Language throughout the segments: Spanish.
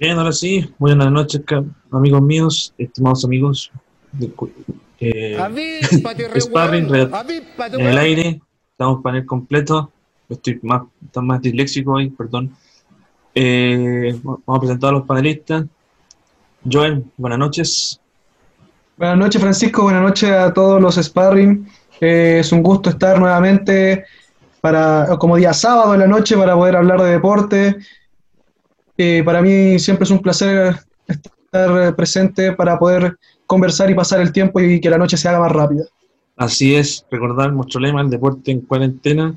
Bien, ahora sí, buenas noches, amigos míos, estimados amigos. Eh, sparring, en el aire, estamos panel completo. Estoy más, más disléxico hoy, perdón. Eh, vamos a presentar a los panelistas. Joel, buenas noches. Buenas noches, Francisco. Buenas noches a todos los sparring. Eh, es un gusto estar nuevamente para, como día sábado en la noche para poder hablar de deporte. Eh, para mí siempre es un placer estar presente para poder conversar y pasar el tiempo y que la noche se haga más rápida. Así es, recordar nuestro lema, el deporte en cuarentena.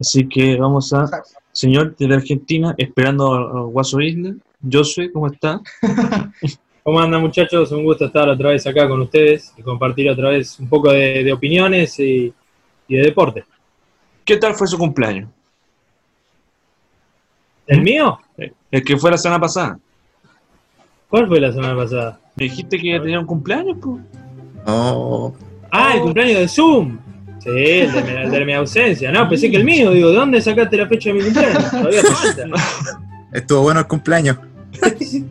Así que vamos a, señor de Argentina, esperando a Guaso Isla. Josué, ¿cómo está? ¿Cómo andan muchachos? Un gusto estar otra vez acá con ustedes y compartir otra vez un poco de, opiniones y, de deporte. ¿Qué tal fue su cumpleaños? ¿El mío? El que fue la semana pasada. ¿Cuál fue la semana pasada? Me dijiste que tenía un cumpleaños, pues. Oh. Ah, el cumpleaños de Zoom. Sí, el de, mi ausencia. No, pensé que el mío. Digo, ¿de dónde sacaste la fecha de mi cumpleaños? Todavía falta. Estuvo bueno el cumpleaños.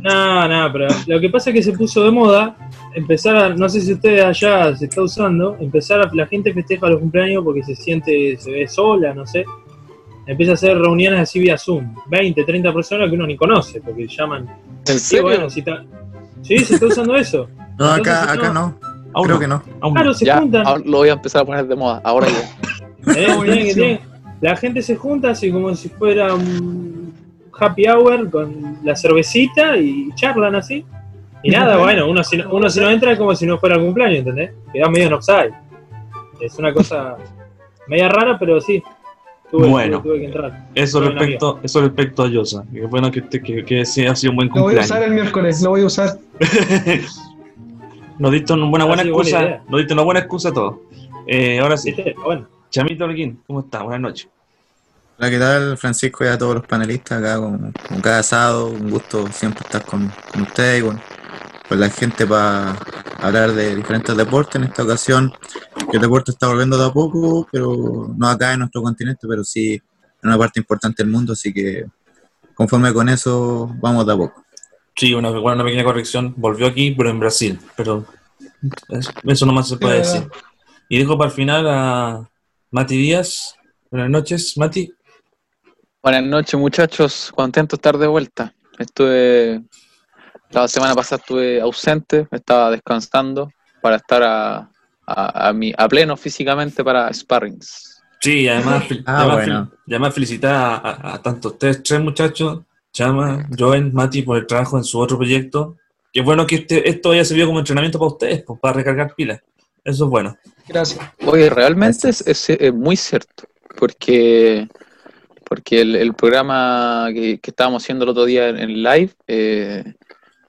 No, no, pero lo que pasa es que se puso de moda empezar a, no sé si ustedes allá se está usando, empezar a, la gente festeja los cumpleaños porque se siente, se ve sola, no sé. Empieza a hacer reuniones así vía Zoom, 20, 30 personas que uno ni conoce, porque llaman. ¿En serio? Bueno, si sí, se está usando eso. No, acá, acá no. Creo que no. Claro, se juntan. Lo voy a empezar a poner de moda, ahora ya. Eh, la gente se junta así como si fuera un happy hour con la cervecita y charlan así. Y nada, bueno, uno si, no, uno si no entra es como si no fuera el cumpleaños, ¿entendés? Queda medio en offside. Es una cosa media rara, pero sí. bueno, tuve, que entrar. Eso respecto, eso respecto a Yosa. Que bueno que, que, que, sí ha sido un buen cumpleaños. Lo voy a usar el miércoles, lo voy a usar. nos diste una buena, buena excusa. nos diste una buena excusa a todos. Eh, ahora sí. Bueno. Chamito Olguín, ¿cómo estás? Buenas noches. Hola, ¿qué tal, Francisco y a todos los panelistas acá con, cada asado? Un gusto siempre estar con, ustedes y con, la gente para hablar de diferentes deportes. En esta ocasión, el deporte está volviendo de a poco, pero no acá en nuestro continente, pero sí en una parte importante del mundo, así que conforme con eso, vamos de a poco. Sí, una, una pequeña corrección. Volvió aquí, pero en Brasil. Pero eso nomás se puede decir. Y dejo para el final a Mati Díaz. Buenas noches, Mati. Buenas noches, muchachos. Contento de estar de vuelta. Estuve. La semana pasada estuve ausente, estaba descansando para estar a, a, pleno físicamente para sparrings. Sí, además, ah, además, felicitar a, a, tanto ustedes tres muchachos, Chama, Joven, Mati, por el trabajo en su otro proyecto. Qué bueno que este, esto haya servido como entrenamiento para ustedes, pues, para recargar pilas. Eso es bueno. Gracias. Oye, realmente es, muy cierto, porque porque el, programa que, estábamos haciendo el otro día en, live... Eh,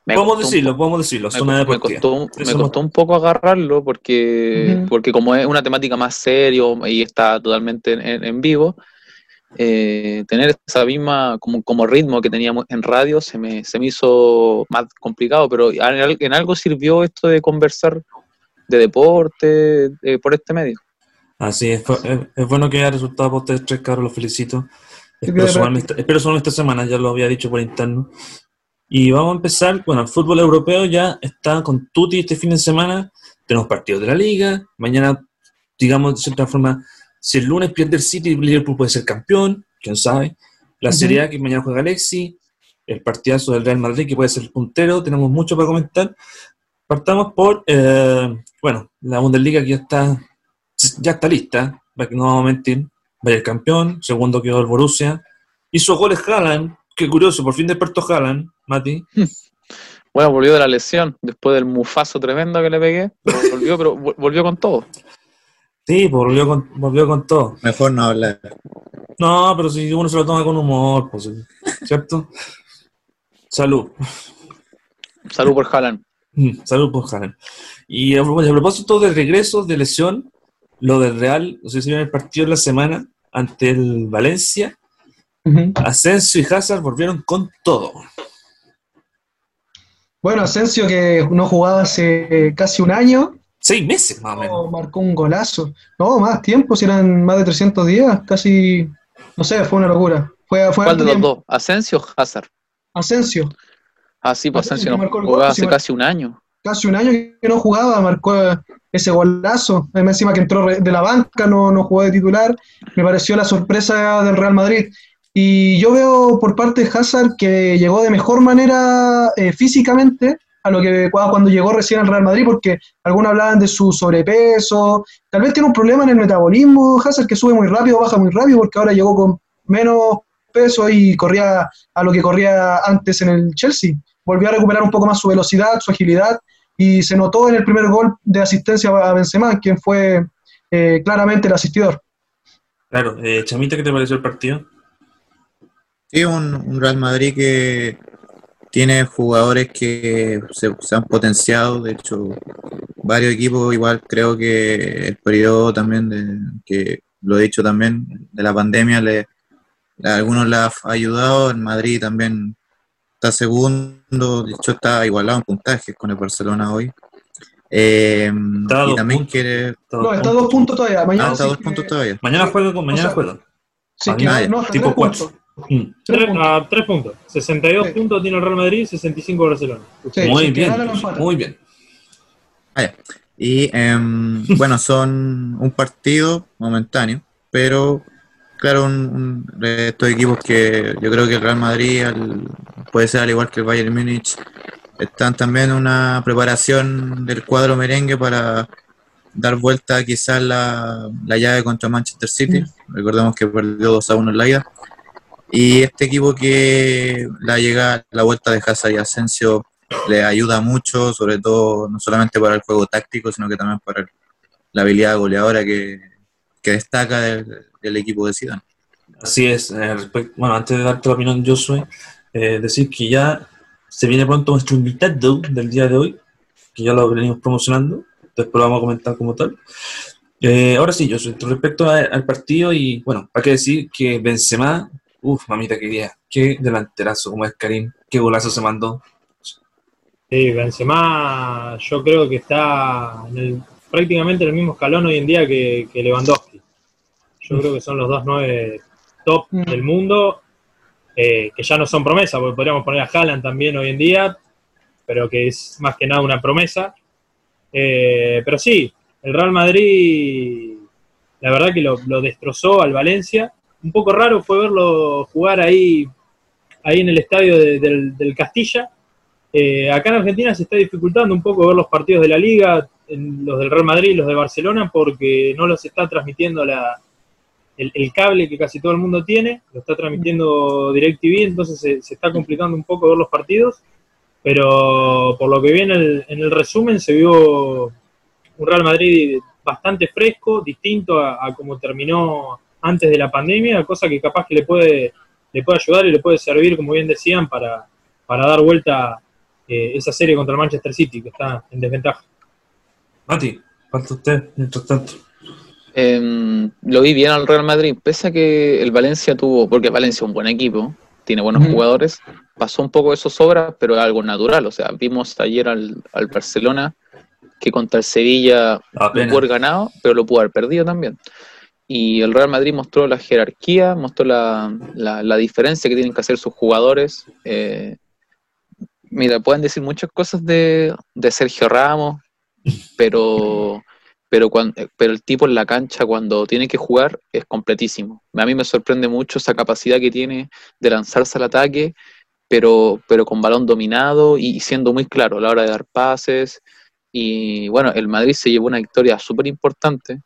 podemos decirlo, podemos decirlo, me, me, costó, me costó un poco agarrarlo porque, porque como es una temática más serio y está totalmente en, vivo, eh, tener esa misma como, como, ritmo que teníamos en radio se me, se me hizo más complicado, pero en, algo sirvió esto de conversar de deporte eh, por este medio. Así es, es, bueno que haya resultado por ustedes tres, Carlos, los felicito. Espero solo esta semana, ya lo había dicho por interno. Y vamos a empezar, bueno, el fútbol europeo ya está con Tutti este fin de semana. Tenemos partidos de la liga. Mañana, digamos, de cierta forma, si el lunes pierde el City, Liverpool puede ser campeón, quién sabe. La Serie A que mañana juega Alexi. El partidazo del Real Madrid que puede ser el puntero. Tenemos mucho para comentar. Partamos por, eh, bueno, la Bundesliga que ya está, ya está lista, para que no vamos a mentir. Vaya el campeón, segundo quedó el Borussia. Hizo goles Haaland, qué curioso, por fin despertó Haaland, Mati. Bueno, volvió de la lesión, después del mufazo tremendo que le pegué, volvió, pero volvió con todo. Sí, pues, volvió con, volvió con todo. Mejor no hablar. No, pero si uno se lo toma con humor, pues, ¿cierto? Salud. Salud por Haaland. Mm, salud por Haaland. Y a propósito de regreso de lesión, lo del Real, no sé si vieron el partido de la semana ante el Valencia, Asensio y Hazard volvieron con todo. Bueno, Asensio que no jugaba hace casi un año. Seis meses más o menos. Marcó un golazo. No, más tiempo, si eran más de 300 días, casi, no sé, fue una locura. Fue, fue ¿Cuál de los dos? ¿Asensio o Hazard? Asensio. Ah, sí, pues Asensio no jugaba hace casi un año. Casi un año que no jugaba, marcó ese golazo. Encima que entró de la banca, no, no jugó de titular. Me pareció la sorpresa del Real Madrid. Y yo veo por parte de Hazard que llegó de mejor manera eh, físicamente a lo que cuando llegó recién al Real Madrid, porque algunos hablaban de su sobrepeso, tal vez tiene un problema en el metabolismo, Hazard que sube muy rápido, baja muy rápido, porque ahora llegó con menos peso y corría a lo que corría antes en el Chelsea. Volvió a recuperar un poco más su velocidad, su agilidad, y se notó en el primer gol de asistencia a Benzema, quien fue eh, claramente el asistidor. Claro, eh, Chamita, ¿qué te pareció el partido? Sí, un Real Madrid que tiene jugadores que se, han potenciado, de hecho, varios equipos, igual creo que el periodo también, de, que lo he dicho también, de la pandemia, le, a algunos le ha ayudado, en Madrid también está segundo, de hecho está igualado en puntajes con el Barcelona hoy. Eh, y también quiere... No, está a dos puntos todavía. Mañana, ah, está dos puntos todavía. Mañana juega, mañana juega. Sí, que no, tipo cuatro. Mm. a tres puntos. 62 puntos tiene el Real Madrid, 65 Barcelona. muy, bien, muy bien. Y em, bueno, son un partido momentáneo, pero claro, un, estos equipos que yo creo que el Real Madrid puede ser al igual que el Bayern Múnich, están también en una preparación del cuadro merengue para dar vuelta quizás la, la llave contra Manchester City. Mm. Recordemos que perdió 2 a 1 en la ida. Y este equipo que la llega, la vuelta de Hazard y Asensio le ayuda mucho, sobre todo no solamente para el juego táctico, sino que también para la habilidad goleadora que, destaca del, equipo de Zidane. Así es. Eh, bueno, antes de darte la opinión, Josué, eh, decir que ya se viene pronto nuestro invitado del día de hoy, que ya lo venimos promocionando, después lo vamos a comentar como tal. Eh, ahora sí, Josué, respecto al partido, y bueno, hay que decir que Benzema Uf, mamita quería. Qué delanterazo como es Karim. Qué golazo se mandó. Sí, Benzema yo creo que está prácticamente en el mismo escalón hoy en día que, Lewandowski. Yo creo que son los dos nueve top mm. del mundo, eh, que ya no son promesas, porque podríamos poner a Haaland también hoy en día, pero que es más que nada una promesa. Eh, pero sí, el Real Madrid, la verdad que lo, lo destrozó al Valencia un poco raro fue verlo jugar ahí, ahí en el estadio del, Castilla. Eh, acá en Argentina se está dificultando un poco ver los partidos de la liga, los del Real Madrid y los de Barcelona, porque no los está transmitiendo la, el, cable que casi todo el mundo tiene, lo está transmitiendo DirecTV, entonces se, está complicando un poco ver los partidos, pero por lo que vi en el, en el resumen se vio un Real Madrid bastante fresco, distinto a, a como terminó antes de la pandemia, cosa que capaz que le puede, le puede ayudar y le puede servir, como bien decían, para, para dar vuelta eh, esa serie contra el Manchester City, que está en desventaja. Mati, falta usted, mientras tanto. Em, lo vi bien al Real Madrid, pese a que el Valencia tuvo, porque Valencia es un buen equipo, tiene buenos jugadores, pasó un poco eso sobra, pero es algo natural. O sea, vimos ayer al, al Barcelona que contra el Sevilla lo pudo haber ganado, pero lo pudo haber perdido también. Y el Real Madrid mostró la jerarquía, mostró la, la, diferencia que tienen que hacer sus jugadores. Eh, mira, pueden decir muchas cosas de, de Sergio Ramos, pero, pero, cuando, pero el tipo en la cancha cuando tiene que jugar es completísimo. A mí me sorprende mucho esa capacidad que tiene de lanzarse al ataque, pero, pero con balón dominado y siendo muy claro a la hora de dar pases. Y bueno, el Madrid se llevó una victoria súper importante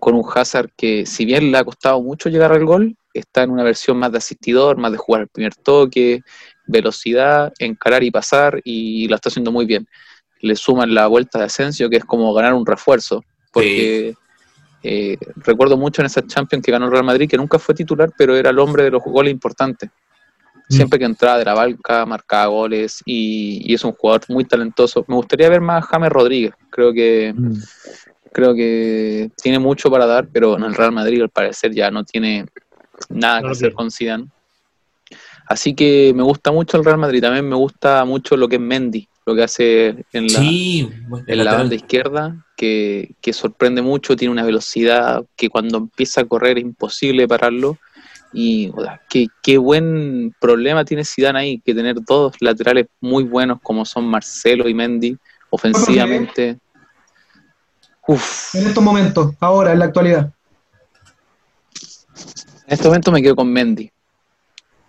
con un Hazard que, si bien le ha costado mucho llegar al gol, está en una versión más de asistidor, más de jugar el primer toque, velocidad, encarar y pasar, y lo está haciendo muy bien. Le suman la vuelta de Asensio, que es como ganar un refuerzo, porque eh, recuerdo mucho en esa Champions que ganó el Real Madrid, que nunca fue titular, pero era el hombre de los goles importantes. Mm. Siempre que entraba de la banca, marcaba goles y, es un jugador muy talentoso. Me gustaría ver más a James Rodríguez. Creo que mm. Creo que tiene mucho para dar, pero en el Real Madrid al parecer ya no tiene nada que hacer con Zidane. Así que me gusta mucho el Real Madrid. También me gusta mucho lo que es Mendy, lo que hace en la, en la banda izquierda, que, sorprende mucho, tiene una velocidad que cuando empieza a correr es imposible pararlo. Y qué, qué, buen problema tiene Zidane ahí, que tener dos laterales muy buenos como son Marcelo y Mendy, ofensivamente. En estos momentos, ahora, en la actualidad. En este momento me quedo con Mendy.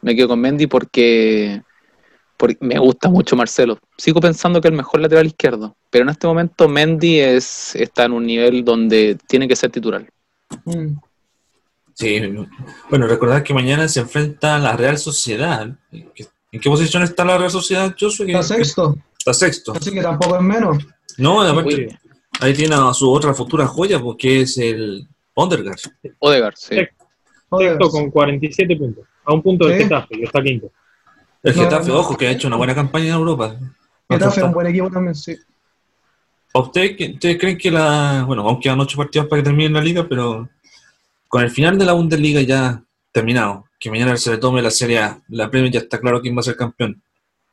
Me quedo con Mendy porque, porque me gusta mucho Marcelo. Sigo pensando que es el mejor lateral izquierdo, pero en este momento Mendy es, está en un nivel donde tiene que ser titular. Mm. Sí, bueno, recordad que mañana se enfrenta a la Real Sociedad. ¿En qué posición está la Real Sociedad, Está sexto. Está sexto. Así que tampoco es menos. No, aparte, ahí tiene a su otra futura joya, porque es el Ondergaard. Odegaard, sí. Sexto con 47 puntos. A un punto del Getafe, que está quinto. El Getafe, ojo, que ha hecho una buena campaña en Europa. Getafe es un buen equipo también, sí. ¿Ustedes, ¿Ustedes creen que la. Bueno, aún quedan ocho partidos para que termine la liga, pero con el final de la Bundesliga ya terminado, que mañana se le tome la Serie A, la Premier ya está claro quién va a ser campeón.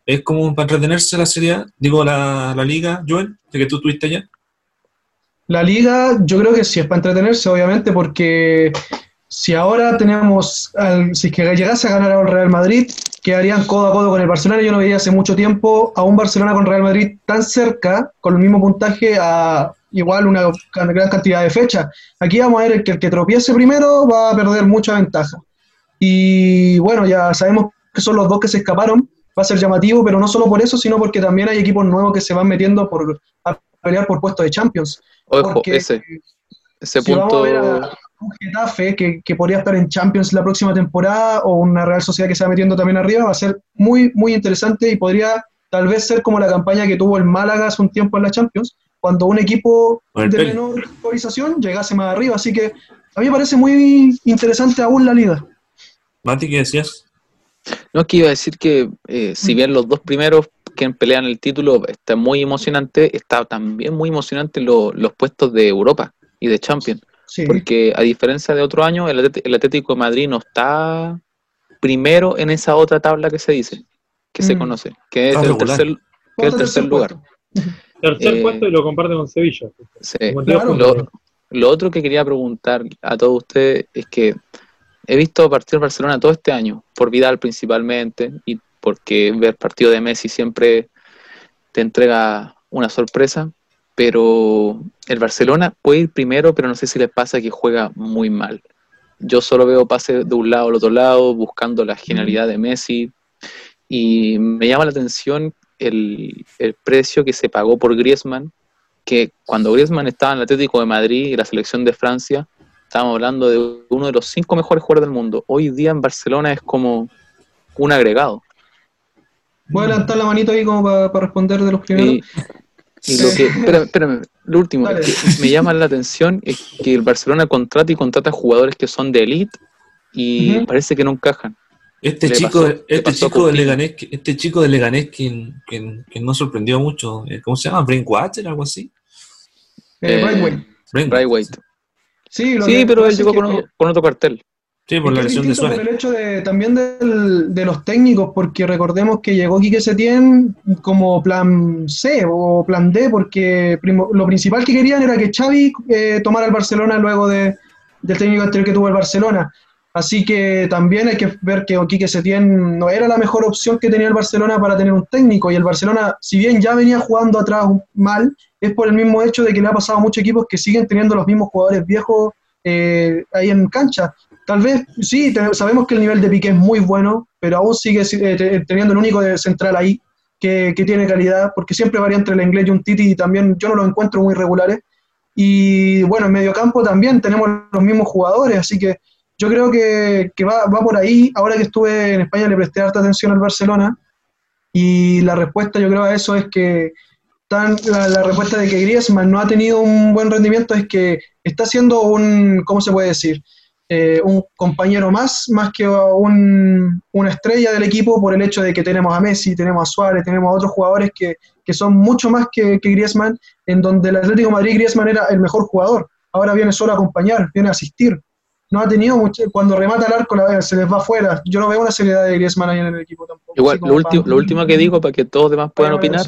¿Es como para entretenerse la Serie A? Digo, la, la Liga, Joel, de que tú tuviste allá. La Liga, yo creo que sí es para entretenerse, obviamente, porque si ahora tenemos, si es que llegase a ganar al Real Madrid, quedarían codo a codo con el Barcelona. Yo no veía hace mucho tiempo a un Barcelona con Real Madrid tan cerca, con el mismo puntaje, a igual una gran cantidad de fechas. Aquí vamos a ver que el que tropiece primero va a perder mucha ventaja. Y bueno, ya sabemos que son los dos que se escaparon. Va a ser llamativo, pero no solo por eso, sino porque también hay equipos nuevos que se van metiendo por, pelear por puestos de Champions. Ojo, ese, ese punto un Getafe que, que, podría estar en Champions la próxima temporada o una Real Sociedad que se va metiendo también arriba, va a ser muy, muy interesante y podría tal vez ser como la campaña que tuvo el Málaga hace un tiempo en la Champions, cuando un equipo de menor organización llegase más arriba. Así que a mí me parece muy interesante aún la liga. Mati, ¿qué decías? No, es que iba a decir que eh, si mm. bien los dos primeros que pelean el título está muy emocionante, está también muy emocionante los puestos de Europa y de Champions. Porque a diferencia de otro año, el, Atlético de Madrid no está primero en esa otra tabla que se dice, que se mm. conoce, que es el tercer, que el tercer lugar. Tercer eh, puesto y lo comparte con Sevilla. Lo, otro que quería preguntar a todos ustedes es que he visto partidos de Barcelona todo este año, por Vidal principalmente, y porque ver partido de Messi siempre te entrega una sorpresa pero el Barcelona puede ir primero, pero no sé si le pasa que juega muy mal. Yo solo veo pases de un lado al otro lado, buscando la genialidad de Messi, y me llama la atención el, precio que se pagó por Griezmann, que cuando Griezmann estaba en el Atlético de Madrid y la selección de Francia, estábamos hablando de uno de los cinco mejores jugadores del mundo. Hoy día en Barcelona es como un agregado. Voy a levantar la manito ahí como para, responder de los primeros. Y lo que, espérame, lo último que me llama la atención es que el Barcelona contrata y contrata jugadores que son de elite y parece que no encajan. Este chico, este chico de Leganés, este chico de Leganés que, que, nos sorprendió mucho, eh, ¿cómo se llama? Brainwater, algo así. Eh, Braithwaite. Sí, sí pero él llegó con, con, otro cartel. Sí, por la lesión de Suárez. Por el hecho de, también de los técnicos, porque recordemos que llegó Quique Setién como plan C o plan D, porque lo principal que querían era que Xavi eh, tomara el Barcelona luego de, del técnico anterior que tuvo el Barcelona. Así que también hay que ver que Quique Setién no era la mejor opción que tenía el Barcelona para tener un técnico. Y el Barcelona, si bien ya venía jugando atrás mal, es por el mismo hecho de que le ha pasado a muchos equipos que siguen teniendo los mismos jugadores viejos eh, ahí en cancha. Tal vez, sí, sabemos que el nivel de Piqué es muy bueno, pero aún sigue eh, teniendo el único central ahí que, tiene calidad, porque siempre varía entre el inglés y un Titi y también yo no lo encuentro muy regulares. Y bueno, en medio campo también tenemos los mismos jugadores, así que yo creo que, va, por ahí. Ahora que estuve en España le presté harta atención al Barcelona y la respuesta yo creo a eso es que tan, la, la, respuesta de que Griezmann no ha tenido un buen rendimiento es que está siendo un, ¿cómo se puede decir? Eh, un compañero más, más que un, una estrella del equipo por el hecho de que tenemos a Messi, tenemos a Suárez, tenemos a otros jugadores que, que son mucho más que, que, Griezmann, en donde el Atlético de Madrid Griezmann era el mejor jugador, ahora viene solo a acompañar, viene a asistir. No ha tenido mucho, cuando remata el arco se les va afuera. Yo no veo una seriedad de Griezmann ahí en el equipo tampoco. Igual, lo, último, lo último que digo para que todos demás puedan opinar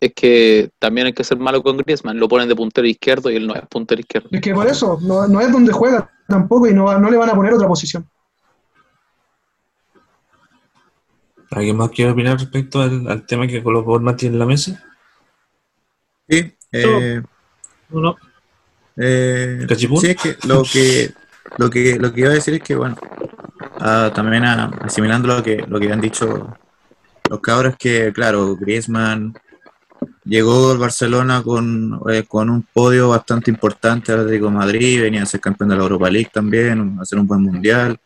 es que también hay que ser malo con Griezmann, lo ponen de puntero izquierdo y él no es puntero izquierdo. Es que por eso, no, no es donde juega tampoco y no, no le van a poner otra posición. ¿Alguien más quiere opinar respecto al, tema que colocó Mati en la mesa? Sí, eh, no. Eh, sí, es que lo que lo que lo que iba a decir es que bueno, ah, también asimilando lo que lo que han dicho los cabros que claro, Griezmann llegó al Barcelona con, eh, con un podio bastante importante al Atlético Madrid, venía a ser campeón de la Europa League también, a hacer un buen mundial,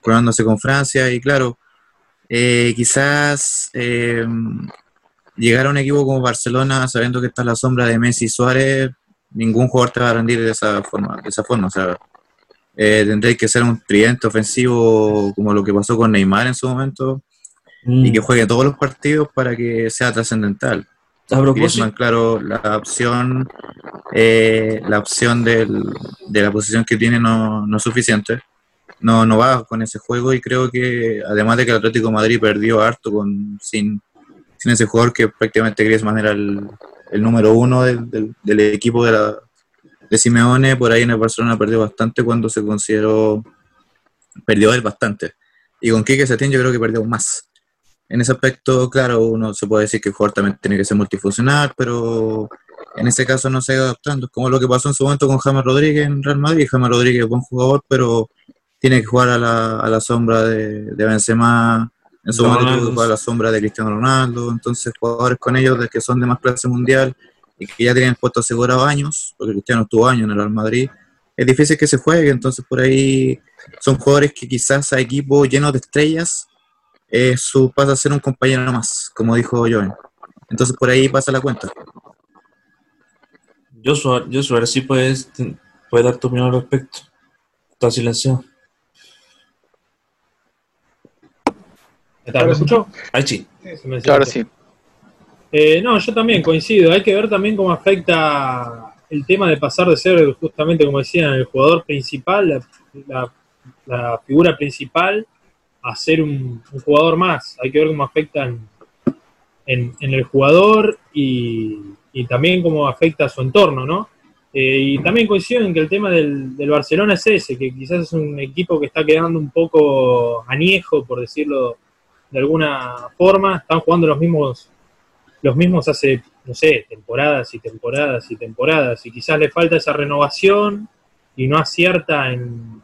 coronándose con Francia y claro, eh, quizás eh, llegar a un equipo como Barcelona sabiendo que está en la sombra de Messi y Suárez, ningún jugador te va a rendir de esa forma, de esa forma, o sea, tendréis que ser un tridente ofensivo como lo que pasó con Neymar en su momento y que mm. juegue todos los partidos para que sea trascendental. Griezmann, claro, la opción, eh, la opción del, de la posición que tiene no, no es suficiente. No, no va con ese juego y creo que además de que el Atlético Madrid perdió harto con sin, sin ese jugador que prácticamente Griezmann era el, el número uno del, del, equipo de, la, de Simeone, por ahí en el Barcelona perdió bastante cuando se consideró, perdió él bastante. Y con Quique Setién yo creo que perdió más en ese aspecto, claro, uno se puede decir que el jugador también tiene que ser multifuncional, pero en ese caso no se ha adaptando. como lo que pasó en su momento con James Rodríguez en Real Madrid. James Rodríguez es buen jugador, pero tiene que jugar a la, a la sombra de, de Benzema. En su momento tuvo que jugar a la sombra de Cristiano Ronaldo. Entonces, jugadores con ellos de que son de más clase mundial y que ya tienen puesto asegurado años, porque Cristiano estuvo años en el Real Madrid, es difícil que se juegue. Entonces, por ahí son jugadores que quizás a equipos llenos de estrellas su, pasa a ser un compañero más, como dijo Joven. Entonces por ahí pasa la cuenta. Joshua, Joshua ahora sí puedes, puedes dar tu opinión al respecto. Está silenciado. ¿Me escuchó? Ahí sí. Ahora sí. Eh, no, yo también coincido. Hay que ver también cómo afecta el tema de pasar de ser, justamente como decían, el jugador principal, la figura principal, a ser un, jugador más. Hay que ver cómo afecta en, el jugador y, también cómo afecta a su entorno, ¿no? Eh, y también coincido en que el tema del, Barcelona es ese, que quizás es un equipo que está quedando un poco añejo, por decirlo de alguna forma. Están jugando los mismos, los mismos hace, no sé, temporadas y temporadas y temporadas. Y quizás le falta esa renovación y no acierta en,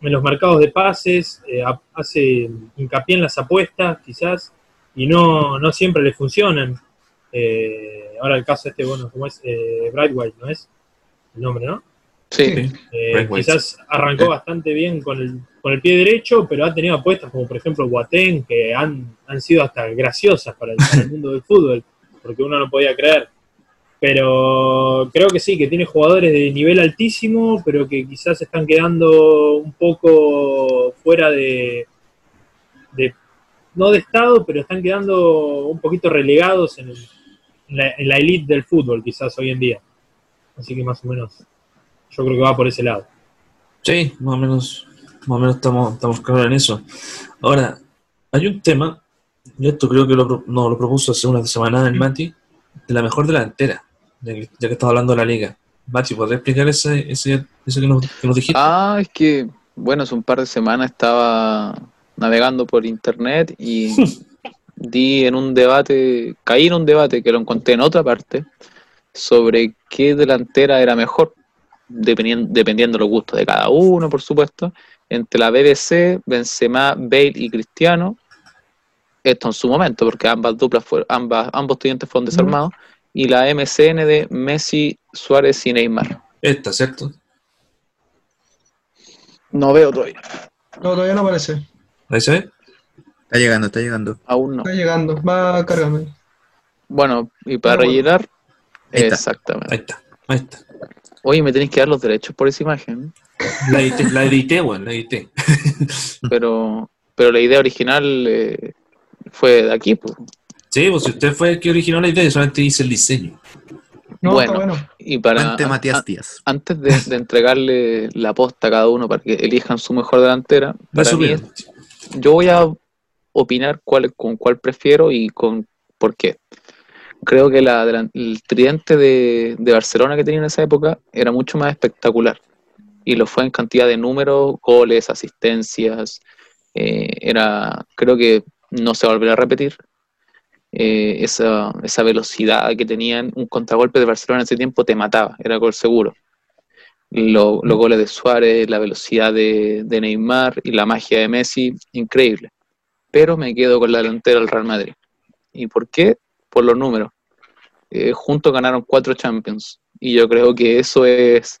en los mercados de pases, eh, hace hincapié en las apuestas quizás y no, no siempre le funcionan. Eh, ahora el caso este, bueno, como es eh, White, ¿no es el nombre, no? Sí. Eh, quizás arrancó bastante bien con el, con el pie derecho, pero ha tenido apuestas como por ejemplo Guatén, que han, han sido hasta graciosas para el mundo del fútbol, porque uno no podía creer pero creo que sí, que tiene jugadores de nivel altísimo, pero que quizás están quedando un poco fuera de, no de estado, pero están quedando un poquito relegados en, la, elite del fútbol, quizás hoy en día. Así que más o menos, yo creo que va por ese lado. Sí, más o menos, más o menos estamos, estamos claros en eso. Ahora, hay un tema, yo esto creo que lo, no, lo propuso hace una semana en Mati, de la mejor delantera ya que, estás hablando de la liga. Bachi, ¿podrías explicar ese, ese, que, nos, que, dijiste? Ah, es que, bueno, hace un par de semanas estaba navegando por internet y di en un debate, caí en un debate que lo encontré en otra parte, sobre qué delantera era mejor, dependiendo, dependiendo los gustos de cada uno, por supuesto, entre la BBC, Benzema, Bale y Cristiano, esto en su momento, porque ambas duplas fueron, ambas, ambos estudiantes fueron desarmados, y la MCN de Messi, Suárez y Neymar. Esta, ¿cierto? No veo todavía. No, todavía no aparece. ¿Ahí se ve? Está llegando, está llegando. Aún no. Está llegando, va a cargarme. Bueno, y para rellenar, exactamente. Ahí está, ahí está. Oye, me tenéis que dar los derechos por esa imagen. La edité, la edité, bueno, la edité. pero, pero la idea original eh, fue de aquí, pues. Sí, pues si usted fue el que originó la idea, yo solamente hice el diseño. bueno, y para Matías Díaz. antes de, entregarle la posta a cada uno para que elijan su mejor delantera, yo voy a opinar cuál, con cuál prefiero y con por qué. Creo que la, el tridente de, Barcelona que tenía en esa época era mucho más espectacular y lo fue en cantidad de números, goles, asistencias. Eh, era, creo que no se volverá a repetir. Eh, esa, esa, velocidad que tenían, un contragolpe de Barcelona en ese tiempo te mataba, era gol seguro. los goles de Suárez, la velocidad de, de, Neymar y la magia de Messi, increíble. Pero me quedo con la delantera del Real Madrid. ¿Y por qué? Por los números. Eh, juntos ganaron cuatro Champions. Y yo creo que eso es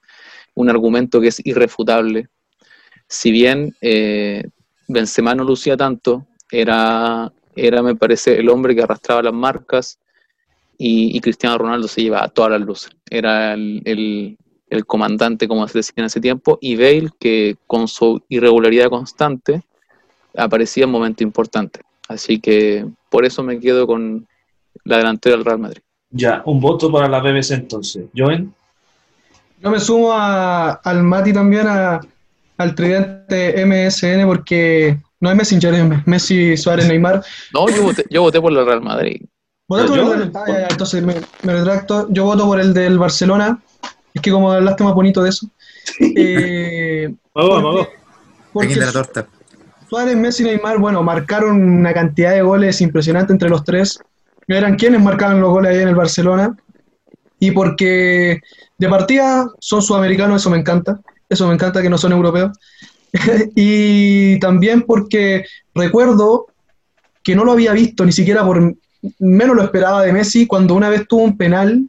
un argumento que es irrefutable. Si bien eh, Benzema no lucía tanto, era, era, me parece, el hombre que arrastraba las marcas y, Cristiano Ronaldo se llevaba todas las luces. Era el, comandante, como se decía en ese tiempo, y Bale, que con su irregularidad constante aparecía en momentos importantes. Así que por eso me quedo con la delantera del Real Madrid. Ya, un voto para la BBC entonces. ¿Joven? Yo me sumo al Mati también, al tridente MSN, porque no es Messenger, es Messi, Suárez, Neymar. No, yo voté, yo voté por el Real Madrid. por el, ah, entonces me, retracto. Yo voto por el del Barcelona. Es que como hablaste más bonito de eso. Eh, vamos, porque, la torta. Suárez, Messi y Neymar, bueno, marcaron una cantidad de goles impresionante entre los tres. Eran quienes marcaban los goles ahí en el Barcelona. Y porque de partida son sudamericanos, eso me encanta. Eso me encanta que no son europeos. y también porque recuerdo que no lo había visto, ni siquiera por menos lo esperaba de Messi, cuando una vez tuvo un penal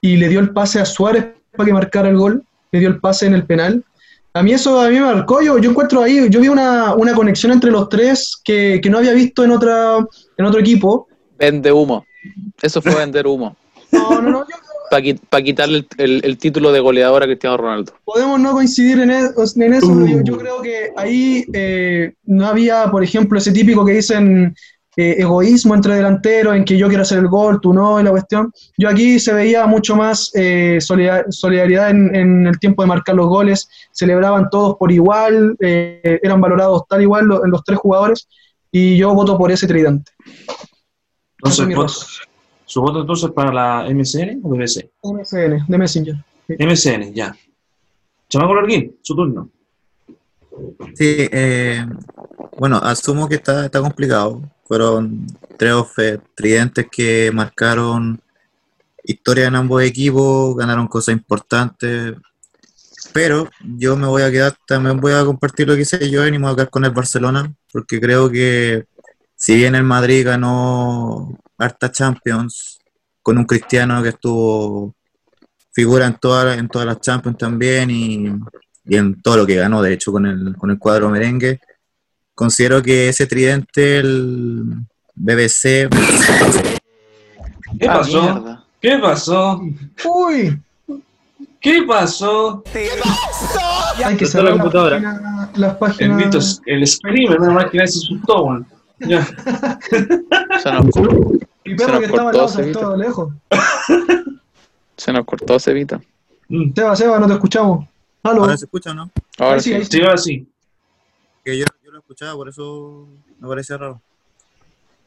y le dio el pase a Suárez para que marcara el gol, le dio el pase en el penal. A mí eso a mí me marcó, yo, yo encuentro ahí, yo vi una, conexión entre los tres que, no había visto en, otra, en otro equipo. Vende humo. Eso fue vender humo. No, no, no, yo, para quitarle el, título de goleador a Cristiano Ronaldo. Podemos no coincidir en, eso, yo, uh. creo que ahí eh, no había, por ejemplo, ese típico que dicen eh, egoísmo entre delanteros, en que yo quiero hacer el gol, tú no, y la cuestión. Yo aquí se veía mucho más eh, solidaridad en, el tiempo de marcar los goles, celebraban todos por igual, eran valorados tal igual en los tres jugadores, y yo voto por ese tridente. Entonces, ¿Su voto entonces para la MSN o BBC? MSN, de Messenger. MSN, ya. Chamaco Larguín, su turno. Sí, eh, bueno, asumo que está, está complicado. Fueron tres tridentes que marcaron historia en ambos equipos, ganaron cosas importantes. Pero yo me voy a quedar, también voy a compartir lo que hice yo y me voy a quedar con el Barcelona, porque creo que si bien el Madrid ganó harta Champions, con un cristiano que estuvo figura en, todas en todas las Champions también y, en todo lo que ganó, de hecho, con el, con el cuadro merengue. Considero que ese tridente, el BBC... ¿Qué ah, pasó? ¿Qué pasó? ¡Uy! ¿Qué pasó? ¿Qué pasó? Hay que cerrar la computadora. las páginas. El, el screamer, una máquina se asustó. Se nos, Mi perro que estaba todo lejos. Se nos cortó Cevita. Mm. Seba, Seba, no te escuchamos. Ahora se escucha, ¿no? Ahora sí, sí. ahora sí. Que yo, yo lo escuchaba, por eso me parecía raro.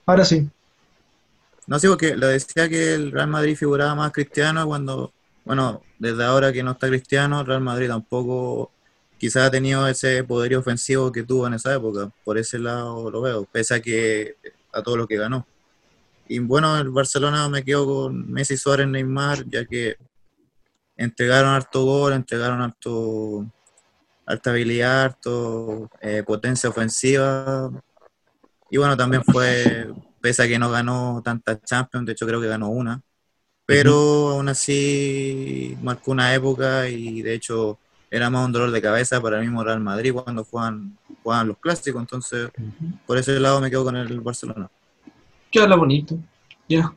Ahora sí. No, sí, porque lo decía que el Real Madrid figuraba más cristiano cuando, bueno, desde ahora que no está cristiano, el Real Madrid tampoco quizás ha tenido ese poder ofensivo que tuvo en esa época. Por ese lado lo veo, pese a que a todo lo que ganó. Y bueno, el Barcelona me quedo con Messi, Suárez, Neymar, ya que entregaron harto gol, entregaron harto alta habilidad, harto eh, potencia ofensiva. Y bueno, también fue, pese a que no ganó tantas Champions, de hecho creo que ganó una, pero aún así marcó una época y de hecho era más un dolor de cabeza para el mismo Real Madrid cuando juegan, juegan los clásicos, entonces por ese lado me quedo con el Barcelona. Queda bonito. Ya.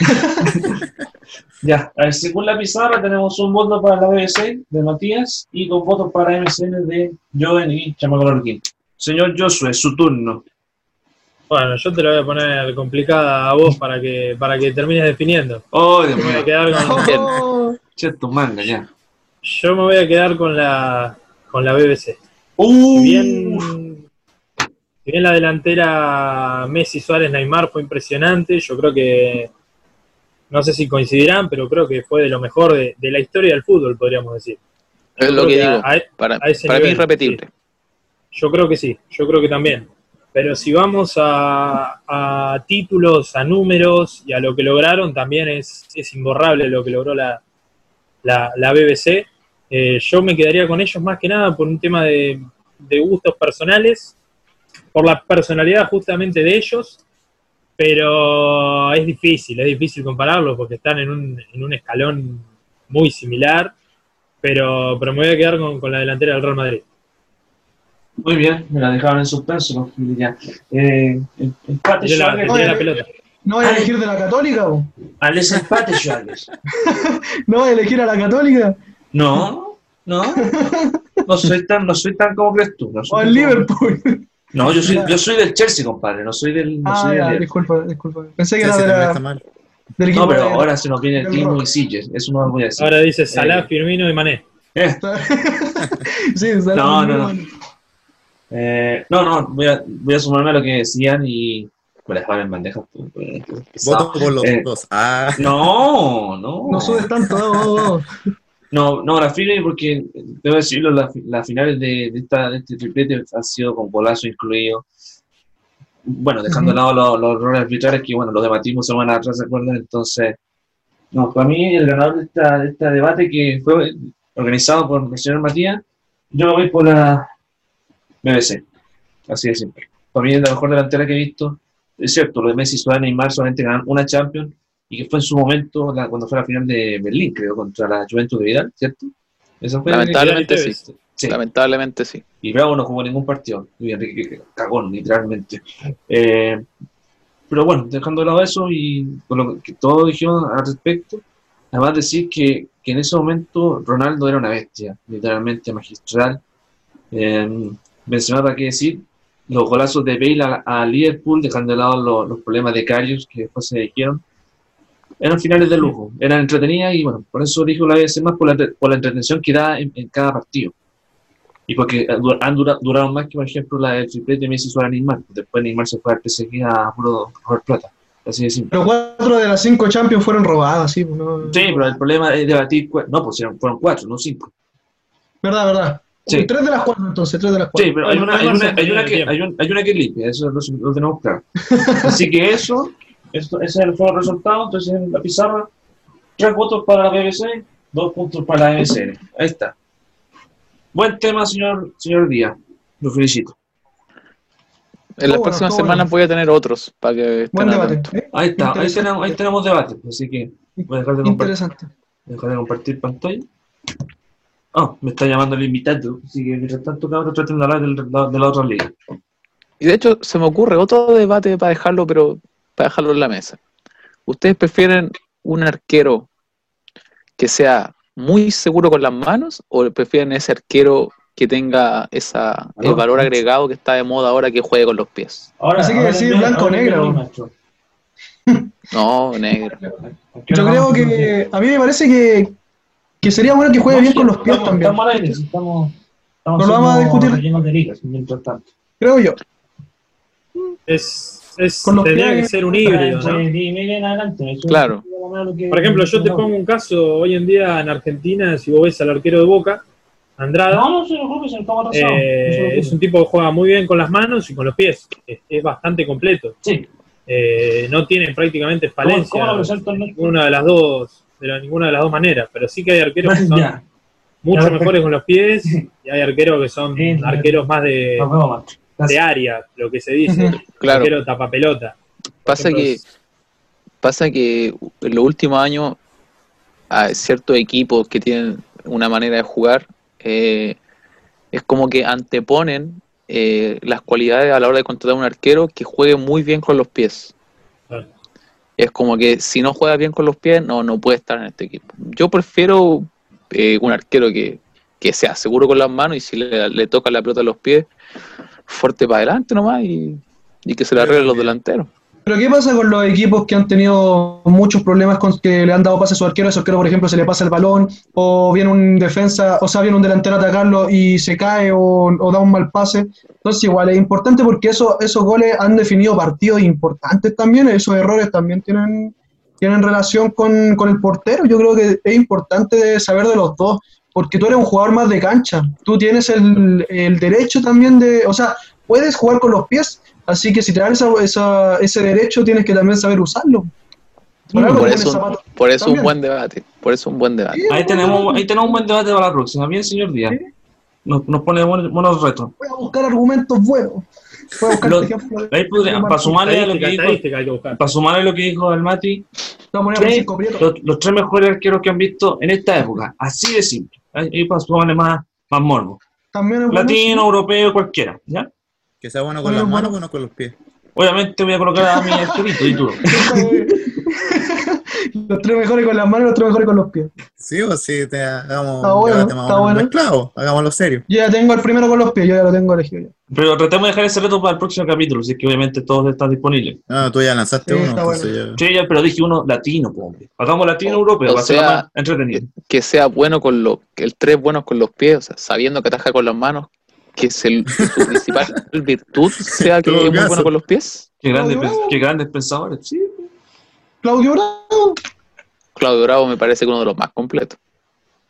ya, a ver, según la pizarra tenemos un voto para la BBC de Matías y dos votos para MSN de Joven y Chamaco Señor Josué, su turno. Bueno, yo te lo voy a poner complicada a vos para que para que termines definiendo. Oh, Dios mío. quedar con... Che, tu manga, ya. Yo me voy a quedar con la, con la BBC. Uh. Si, bien, bien la delantera Messi, Suárez, Neymar fue impresionante, yo creo que, no sé si coincidirán, pero creo que fue de lo mejor de, la historia del fútbol, podríamos decir. Es lo que, digo, e, para, mí es repetible. Yo creo que sí, yo creo que también. pero si vamos a, títulos, a números y a lo que lograron, también es, es imborrable lo que logró la, la, BBC. Eh, yo me quedaría con ellos más que nada por un tema de, gustos personales, por la personalidad justamente de ellos, pero es difícil, es difícil compararlos porque están en un, en un escalón muy similar, pero, pero me voy a quedar con, con la delantera del Real Madrid. Muy bien, me la dejaron en suspenso. Ya. Eh, empate la, la pelota. ¿No voy a elegir de la Católica? ¿o? Al empate, Schwarz. ¿No voy a elegir a la Católica? No, no. No soy tan, no soy tan como crees tú. No o al Liverpool. No, yo soy, yo soy del Chelsea, compadre. No soy del. No ah, soy ya, disculpa, disculpa. Pensé que era de la. Del no, pero ahora se nos viene el Timo y Silles. Eso no lo voy a decir. Ahora dice Salah, eh, Firmino y Mané. Eh. sí, Salah, no, no, no. Eh, no, no, voy a, voy a sumarme a lo que decían y me la dejaban en bandeja. Pues, pues, Voto por los eh, dos. Ah. No, no. No subes tanto. no, no, la final, porque debo decirlo, las la finales de, esta, de este triplete han sido con golazo incluido. Bueno, dejando de lado los, los, errores arbitrales que, bueno, los debatimos semana atrás, ¿se acuerdan? Entonces, no, para mí el ganador de, esta, de este debate que fue organizado por el señor Matías, yo voy por la, BBC. Así de simple. Para mí es la mejor delantera que he visto. Es cierto, lo de Messi, Suárez y Neymar solamente ganan una Champions y que fue en su momento cuando fue la final de Berlín, creo, contra la Juventus de Vidal, ¿cierto? Lamentablemente sí. Lamentablemente sí. Y Bravo no jugó ningún partido. Y Enrique cagón, literalmente. Eh, pero bueno, dejando de lado eso y con lo que todos dijeron al respecto, además decir que, que en ese momento Ronaldo era una bestia, literalmente magistral. Eh, mencionar para qué decir, los golazos de Bale a, Liverpool, dejando de lado los, problemas de Carius que después se dijeron, eran finales de lujo, eran entretenidas y bueno, por eso dijo la vez más por la, por la entretención que da en, cada partido. Y porque han durado, más que, por ejemplo, la del triplete de Messi sobre Neymar. Después Neymar se fue al PSG a puro robar plata. Así de simple. Pero cuatro de las cinco Champions fueron robadas, sí. No, sí, pero el problema es debatir. No, pues fueron cuatro, no cinco. Verdad, verdad. Sí. Tres de las cuatro, entonces, tres de las cuatro. Sí, pero hay una, hay una, hay una, que, hay, un, hay una que limpia, eso lo, lo tenemos claro. Así que eso, esto, ese fue el resultado. Entonces, en la pizarra, tres votos para la BBC, dos puntos para la MSN. Ahí está. Buen tema, señor, señor Díaz. Lo felicito. En las próximas semanas voy a tener otros para que Buen debate. ¿eh? Ahí está, ahí tenemos, ahí tenemos debate. Así que voy a dejar de compartir, Interesante. dejar de compartir pantalla. Ah, me está llamando el invitado, así que mientras tanto cabrón traten de hablar de, la otra liga. Y de hecho se me ocurre otro debate para dejarlo, pero para dejarlo en la mesa. ¿Ustedes prefieren un arquero que sea muy seguro con las manos o prefieren ese arquero que tenga esa, el valor agregado que está de moda ahora que juegue con los pies? Ahora sí que decir blanco o negro. No, negro. Yo creo que a mí me parece que, que sería bueno que juegue bien con los pies también. Estamos al estamos, no lo vamos a discutir. De ligas, mientras tanto. Creo yo. Es, es tendría que ser un híbrido, ¿no? Claro. Por ejemplo, yo te pongo un caso hoy en día en Argentina, si vos ves al arquero de Boca, Andrada, no, no, eh, es un tipo que juega muy bien con las manos y con los pies. Es, bastante completo. Sí. Eh, no tiene prácticamente falencia. una de las dos de ninguna de las dos maneras, pero sí que hay arqueros que son mucho mejores con los pies y hay arqueros que son arqueros más de, de área, lo que se dice, claro. arquero tapa pelota. Pasa que, pasa que en los últimos años hay ciertos equipos que tienen una manera de jugar, eh, es como que anteponen eh, las cualidades a la hora de contratar un arquero que juegue muy bien con los pies es como que si no juega bien con los pies, no, no puede estar en este equipo. Yo prefiero eh, un arquero que, sea seguro con las manos y si le, toca la pelota a los pies, fuerte para adelante nomás y, y que se le arreglen los delanteros. Pero ¿qué pasa con los equipos que han tenido muchos problemas con que le han dado pase a su arquero? A su arquero, por ejemplo, se le pasa el balón, o viene un defensa, o sea, viene un delantero a atacarlo y se cae o, da un mal pase. Entonces, igual es importante porque eso, esos goles han definido partidos importantes también, esos errores también tienen, tienen relación con, con el portero. Yo creo que es importante saber de los dos, porque tú eres un jugador más de cancha. Tú tienes el, el derecho también de, o sea, puedes jugar con los pies, así que si te dan esa, ese derecho tienes que también saber usarlo. Por, eso, por eso un buen debate. Por eso un buen debate. ahí, tenemos, ahí tenemos un buen debate para la próxima. Bien, señor Díaz. Nos, nos, pone buenos, retos. Voy a buscar argumentos buenos. Voy a buscar ahí podría, para sumarle a lo que dijo, para sumarle lo que dijo el Mati, tres, los, los, tres mejores arqueros que han visto en esta época. Así de simple. Ahí para sumarle más, más morbo. Latino, europeo, cualquiera. ¿ya? Que sea bueno con las manos o no con los pies. Obviamente voy a colocar a mi arquerito y tú. los tres mejores con las manos y los tres mejores con los pies. Sí, o sí, te hagamos está bueno, está bueno. mezclado, hagámoslo serio. Yo ya tengo el primero con los pies, yo ya lo tengo elegido. Pero tratemos de dejar ese reto para el próximo capítulo, así que obviamente todos están disponibles. No, tú ya lanzaste Sí, uno, bueno. ya- Sí, ya, pero dije uno latino, hombre. Hagamos latino O- europeo, o para ser sea, más entretenido. Que sea bueno con los, que el tres buenos con los pies, o sea, sabiendo que ataja con las manos, que, es el, que su principal virtud sea que es muy bueno con los pies. Qué pens- qué grandes pensadores. Sí. Claudio Bravo. Claudio Bravo me parece que uno de los más completos.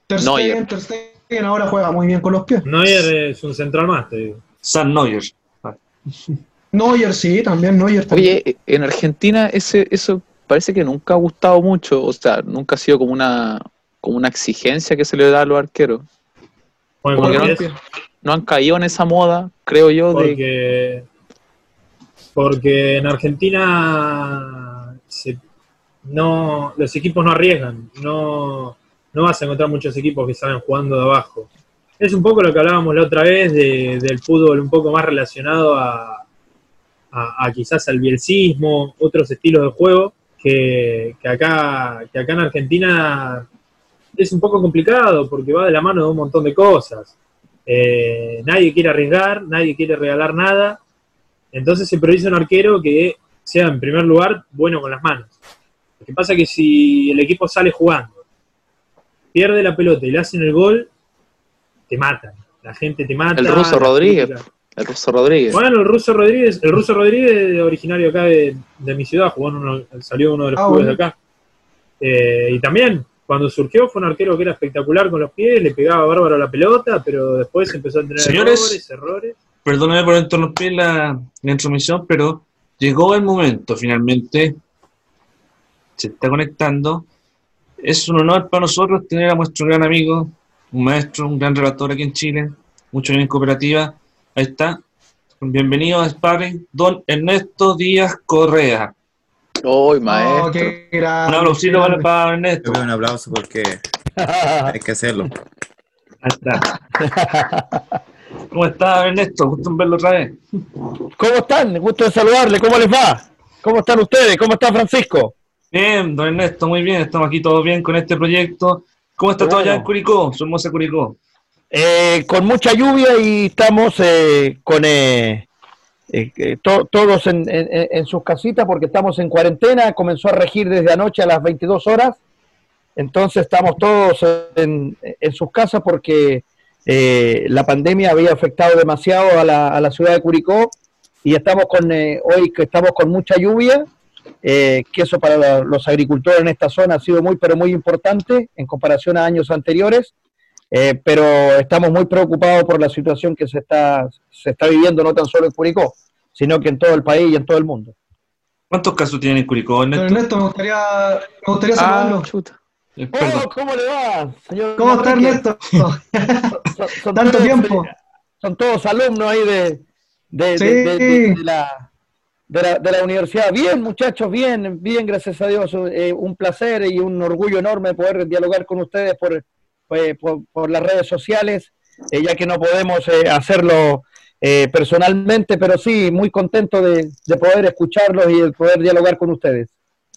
Ter Neuer. Stegen, Ter Stegen ahora juega muy bien con los pies. Neuer es un central más, te digo. San Neuer. Neuer sí, también Neuer. también. Oye, en Argentina ese, eso parece que nunca ha gustado mucho, o sea, nunca ha sido como una, como una exigencia que se le da a los arqueros. Juegan Como con que no- No han caído en esa moda, creo yo, de porque, porque en Argentina se- no, los equipos no arriesgan, no, no vas a encontrar muchos equipos que saben jugando de abajo. Es un poco lo que hablábamos la otra vez de- del fútbol un poco más relacionado a, a- a quizás al bielcismo, otros estilos de juego, que, que acá, que acá en Argentina es un poco complicado porque va de la mano de un montón de cosas. Eh, nadie quiere arriesgar, nadie quiere regalar nada. Entonces se prioriza un arquero que sea, en primer lugar, bueno con las manos. Lo que pasa es que si el equipo sale jugando, pierde la pelota y le hacen el gol, te matan. La gente te mata. El ruso Rodríguez. crítica. el ruso Rodríguez. Bueno, el ruso Rodríguez, el ruso Rodríguez originario acá de, de mi ciudad, jugó en uno, salió uno de los Ah, clubes bueno. de acá. Eh, y también, cuando surgió, fue un arquero que era espectacular con los pies, le pegaba bárbaro la pelota, pero después empezó a tener Señores. errores, errores. Perdóname por interrumpir la, la intromisión, pero llegó el momento finalmente. Se está conectando. Es un honor para nosotros tener a nuestro gran amigo, un maestro, un gran relator aquí en Chile, mucho bien en cooperativa. Ahí está. Bienvenido a Sparring, don Ernesto Díaz Correa. ¡Uy, Oh, maestro! qué Un aplausito para, para Ernesto. un aplauso porque hay que hacerlo. Ahí está. ¿Cómo está Ernesto? Gusto en verlo otra vez. ¿Cómo están? Gusto de saludarle. ¿Cómo les va? ¿Cómo están ustedes? ¿Cómo está Francisco? Bien, don Ernesto, muy bien. Estamos aquí todos bien con este proyecto. ¿Cómo está todo allá en. Curicó? Su hermosa Curicó. Eh, con mucha lluvia y estamos eh, con eh, eh, to- todos en, sus casitas porque estamos en cuarentena. Comenzó a regir desde anoche a las 22 horas. Entonces estamos todos en, sus casas porque eh, la pandemia había afectado demasiado a la, a la ciudad de Curicó y estamos con eh, hoy que estamos con mucha lluvia, eh, que eso para los agricultores en esta zona ha sido muy pero muy importante en comparación a años anteriores. Eh, pero estamos muy preocupados por la situación que se está, se está viviendo no tan solo en Curicó, sino que en todo el país y en todo el mundo. ¿Cuántos casos tienen en Curicó, Ernesto? Ernesto, me gustaría, me gustaría Ah, saludarlo. chuta. Eh, Oh, perdón. ¿Cómo le va, señor? ¿Cómo está? Ernesto? Son- son Tanto todos- tiempo. Son todos alumnos ahí de, de, Sí. de- de- de- de la, de, la, de la universidad. Bien, muchachos, bien, bien, gracias a Dios. Eh, un placer y un orgullo enorme poder dialogar con ustedes por, eh, por, por las redes sociales, eh, ya que no podemos eh, hacerlo eh, personalmente, pero sí, muy contento de, de poder escucharlos y de poder dialogar con ustedes.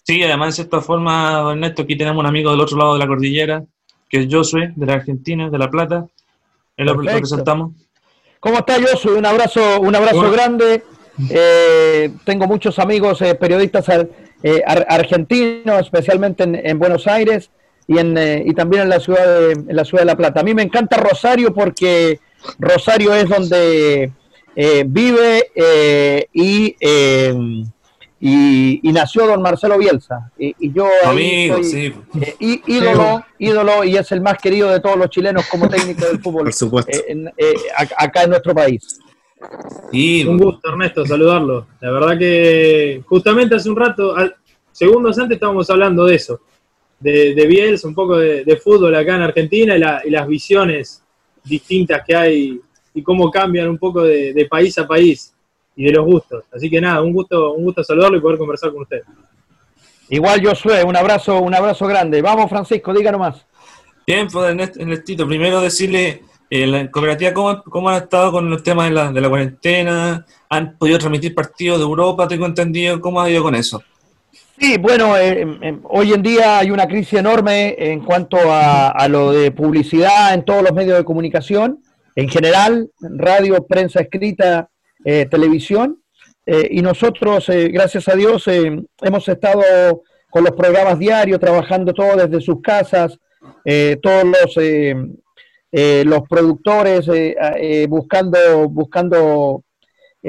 Sí, además, de cierta forma, don Ernesto, aquí tenemos un amigo del otro lado de la cordillera, que es Josué, de la Argentina, de La Plata. Él lo presentamos. ¿Cómo está Josu? Un abrazo, un abrazo Bueno. grande. Eh, tengo muchos amigos eh, periodistas ar- eh, ar- argentinos, especialmente en, en Buenos Aires y, en, eh, y también en la, ciudad de, en la ciudad de La Plata. A mí me encanta Rosario porque Rosario es donde eh, vive eh, y, eh, y, nació don Marcelo Bielsa. Y, yo Amigo, sí. Eh, ídolo, ídolo, y es el más querido de todos los chilenos como técnico del fútbol. Por supuesto. Eh, eh, acá en nuestro país. Y un gusto, Ernesto, saludarlo. La verdad que justamente hace un rato, segundos antes estábamos hablando de eso, de, de Bielsa, un poco de, fútbol acá en Argentina y, las visiones distintas que hay y cómo cambian un poco de país a país y de los gustos. Así que nada, un gusto, un gusto saludarlo y poder conversar con usted. Igual Josué, un abrazo, un abrazo grande. Vamos, Francisco, díganos más. Bien, pues Ernestito, primero decirle, eh, la cooperativa, ¿cómo, ¿cómo, han estado con los temas de la, de la cuarentena? ¿Han podido transmitir partidos de Europa? Tengo entendido, ¿cómo ha ido con eso? Sí, bueno, eh, em, em, hoy en día hay una crisis enorme en cuanto a, lo de publicidad en todos los medios de comunicación, en general, radio, prensa escrita, eh, televisión. Eh, y nosotros, eh, gracias a Dios, hemos estado con los programas diarios, trabajando todos desde sus casas, todos los, los productores buscando, buscando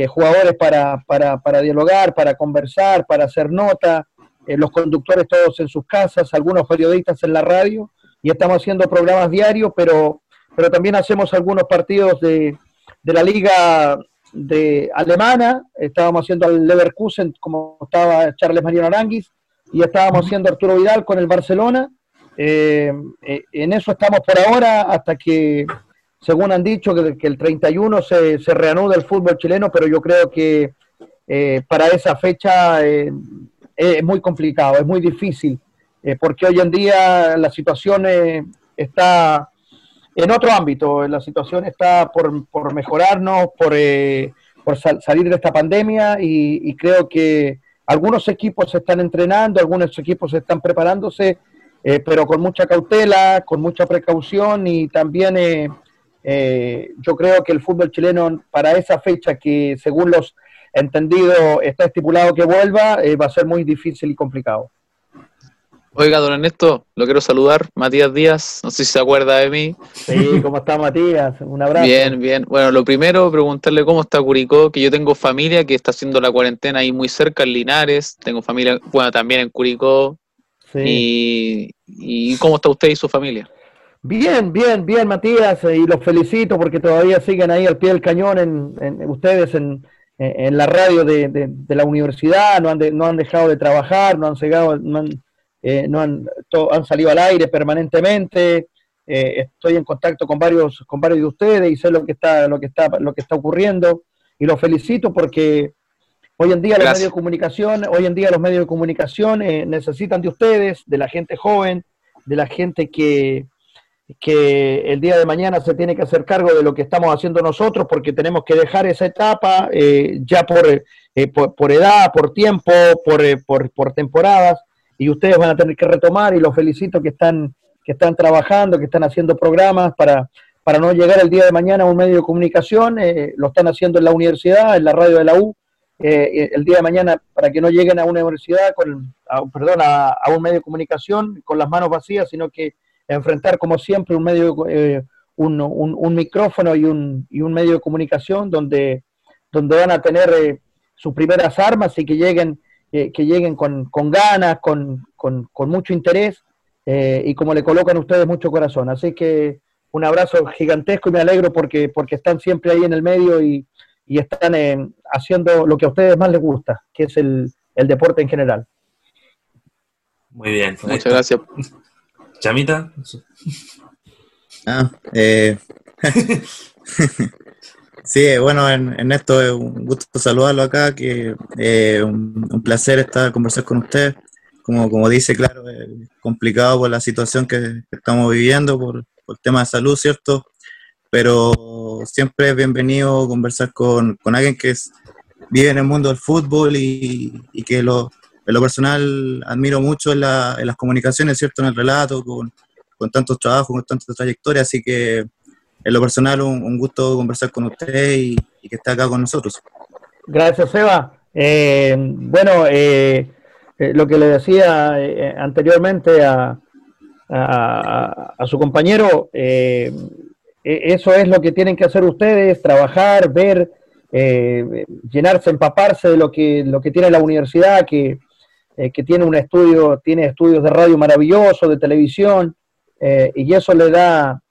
jugadores para, para, para, dialogar, para conversar, para hacer nota, los conductores todos en sus casas, algunos periodistas en la radio, y estamos haciendo programas diarios, pero, pero también hacemos algunos partidos de, de la liga de alemana, estábamos haciendo al Leverkusen como estaba Charles Mariano Aranguis y estábamos haciendo Arturo Vidal con el Barcelona. Eh, eh, en eso estamos por ahora hasta que, según han dicho, que, el 31 se, se reanuda el fútbol chileno, pero yo creo que eh, para esa fecha es muy complicado, es muy difícil, porque hoy en día la situación está en otro ámbito, la situación está por, por mejorarnos, por, eh, por salir de esta pandemia y, creo que algunos equipos se están entrenando, algunos equipos se están preparándose, eh, pero con mucha cautela, con mucha precaución y también eh, yo creo que el fútbol chileno para esa fecha que según los entendidos está estipulado que vuelva, va a ser muy difícil y complicado. Oiga, don Ernesto, lo quiero saludar, Matías Díaz, no sé si se acuerda de mí. Sí, ¿cómo está Matías? Un abrazo. Bien, bien. Bueno, lo primero, preguntarle cómo está Curicó, que yo tengo familia que está haciendo la cuarentena ahí muy cerca, en Linares, tengo familia, bueno, también en Curicó. Sí. Y, cómo está usted y su familia? Bien, bien, bien, Matías, y los felicito porque todavía siguen ahí al pie del cañón en, ustedes en, la radio de, la universidad, no han, no han dejado de trabajar, no han, cegado, no han eh, no han, han, salido al aire permanentemente, eh, estoy en contacto con varios, con varios de ustedes y sé lo que está, lo que está, lo que está ocurriendo. Y los felicito porque hoy en día los medios de comunicación, hoy en día los medios de comunicación eh, necesitan de ustedes, de la gente joven, de la gente que, que el día de mañana se tiene que hacer cargo de lo que estamos haciendo nosotros porque tenemos que dejar esa etapa ya por, por, edad, por tiempo, por, por, por temporadas y ustedes van a tener que retomar y los felicito que están, que están trabajando, que están haciendo programas para, para no llegar el día de mañana a un medio de comunicación, eh, lo están haciendo en la universidad, en la radio de la U, eh, el día de mañana para que no lleguen a una universidad, con, perdón, a, un medio de comunicación con las manos vacías, sino que enfrentar como siempre un medio, eh, un, un, micrófono y un, y un medio de comunicación donde, donde van a tener sus primeras armas y que lleguen que, lleguen con, ganas, con, mucho interés eh, y como le colocan ustedes mucho corazón. Así que un abrazo gigantesco y me alegro porque, porque están siempre ahí en el medio y, están eh, haciendo lo que a ustedes más les gusta, que es el, deporte en general. Muy bien. Muchas gracias. Chamita. Ah, eh. Sí, bueno, en, esto es un gusto saludarlo acá, que eh, un, placer estar conversar con usted. Como, como dice, claro, es complicado por la situación que, estamos viviendo, por, el tema de salud, ¿cierto? Pero siempre es bienvenido conversar con, alguien que vive en el mundo del fútbol y, que lo, en lo personal admiro mucho en, las comunicaciones, ¿cierto? En el relato, con, con tantos trabajos, con tantas trayectorias, así que en lo personal, un, gusto conversar con usted y, que esté acá con nosotros. Gracias, Eva. Eh, bueno, eh, eh, lo que le decía anteriormente a, su compañero, eso es lo que tienen que hacer ustedes, trabajar, ver llenarse, empaparse de lo que, lo que tiene la universidad, que, eh, que tiene un estudio, tiene estudios de radio maravilloso, de televisión, y eso le da,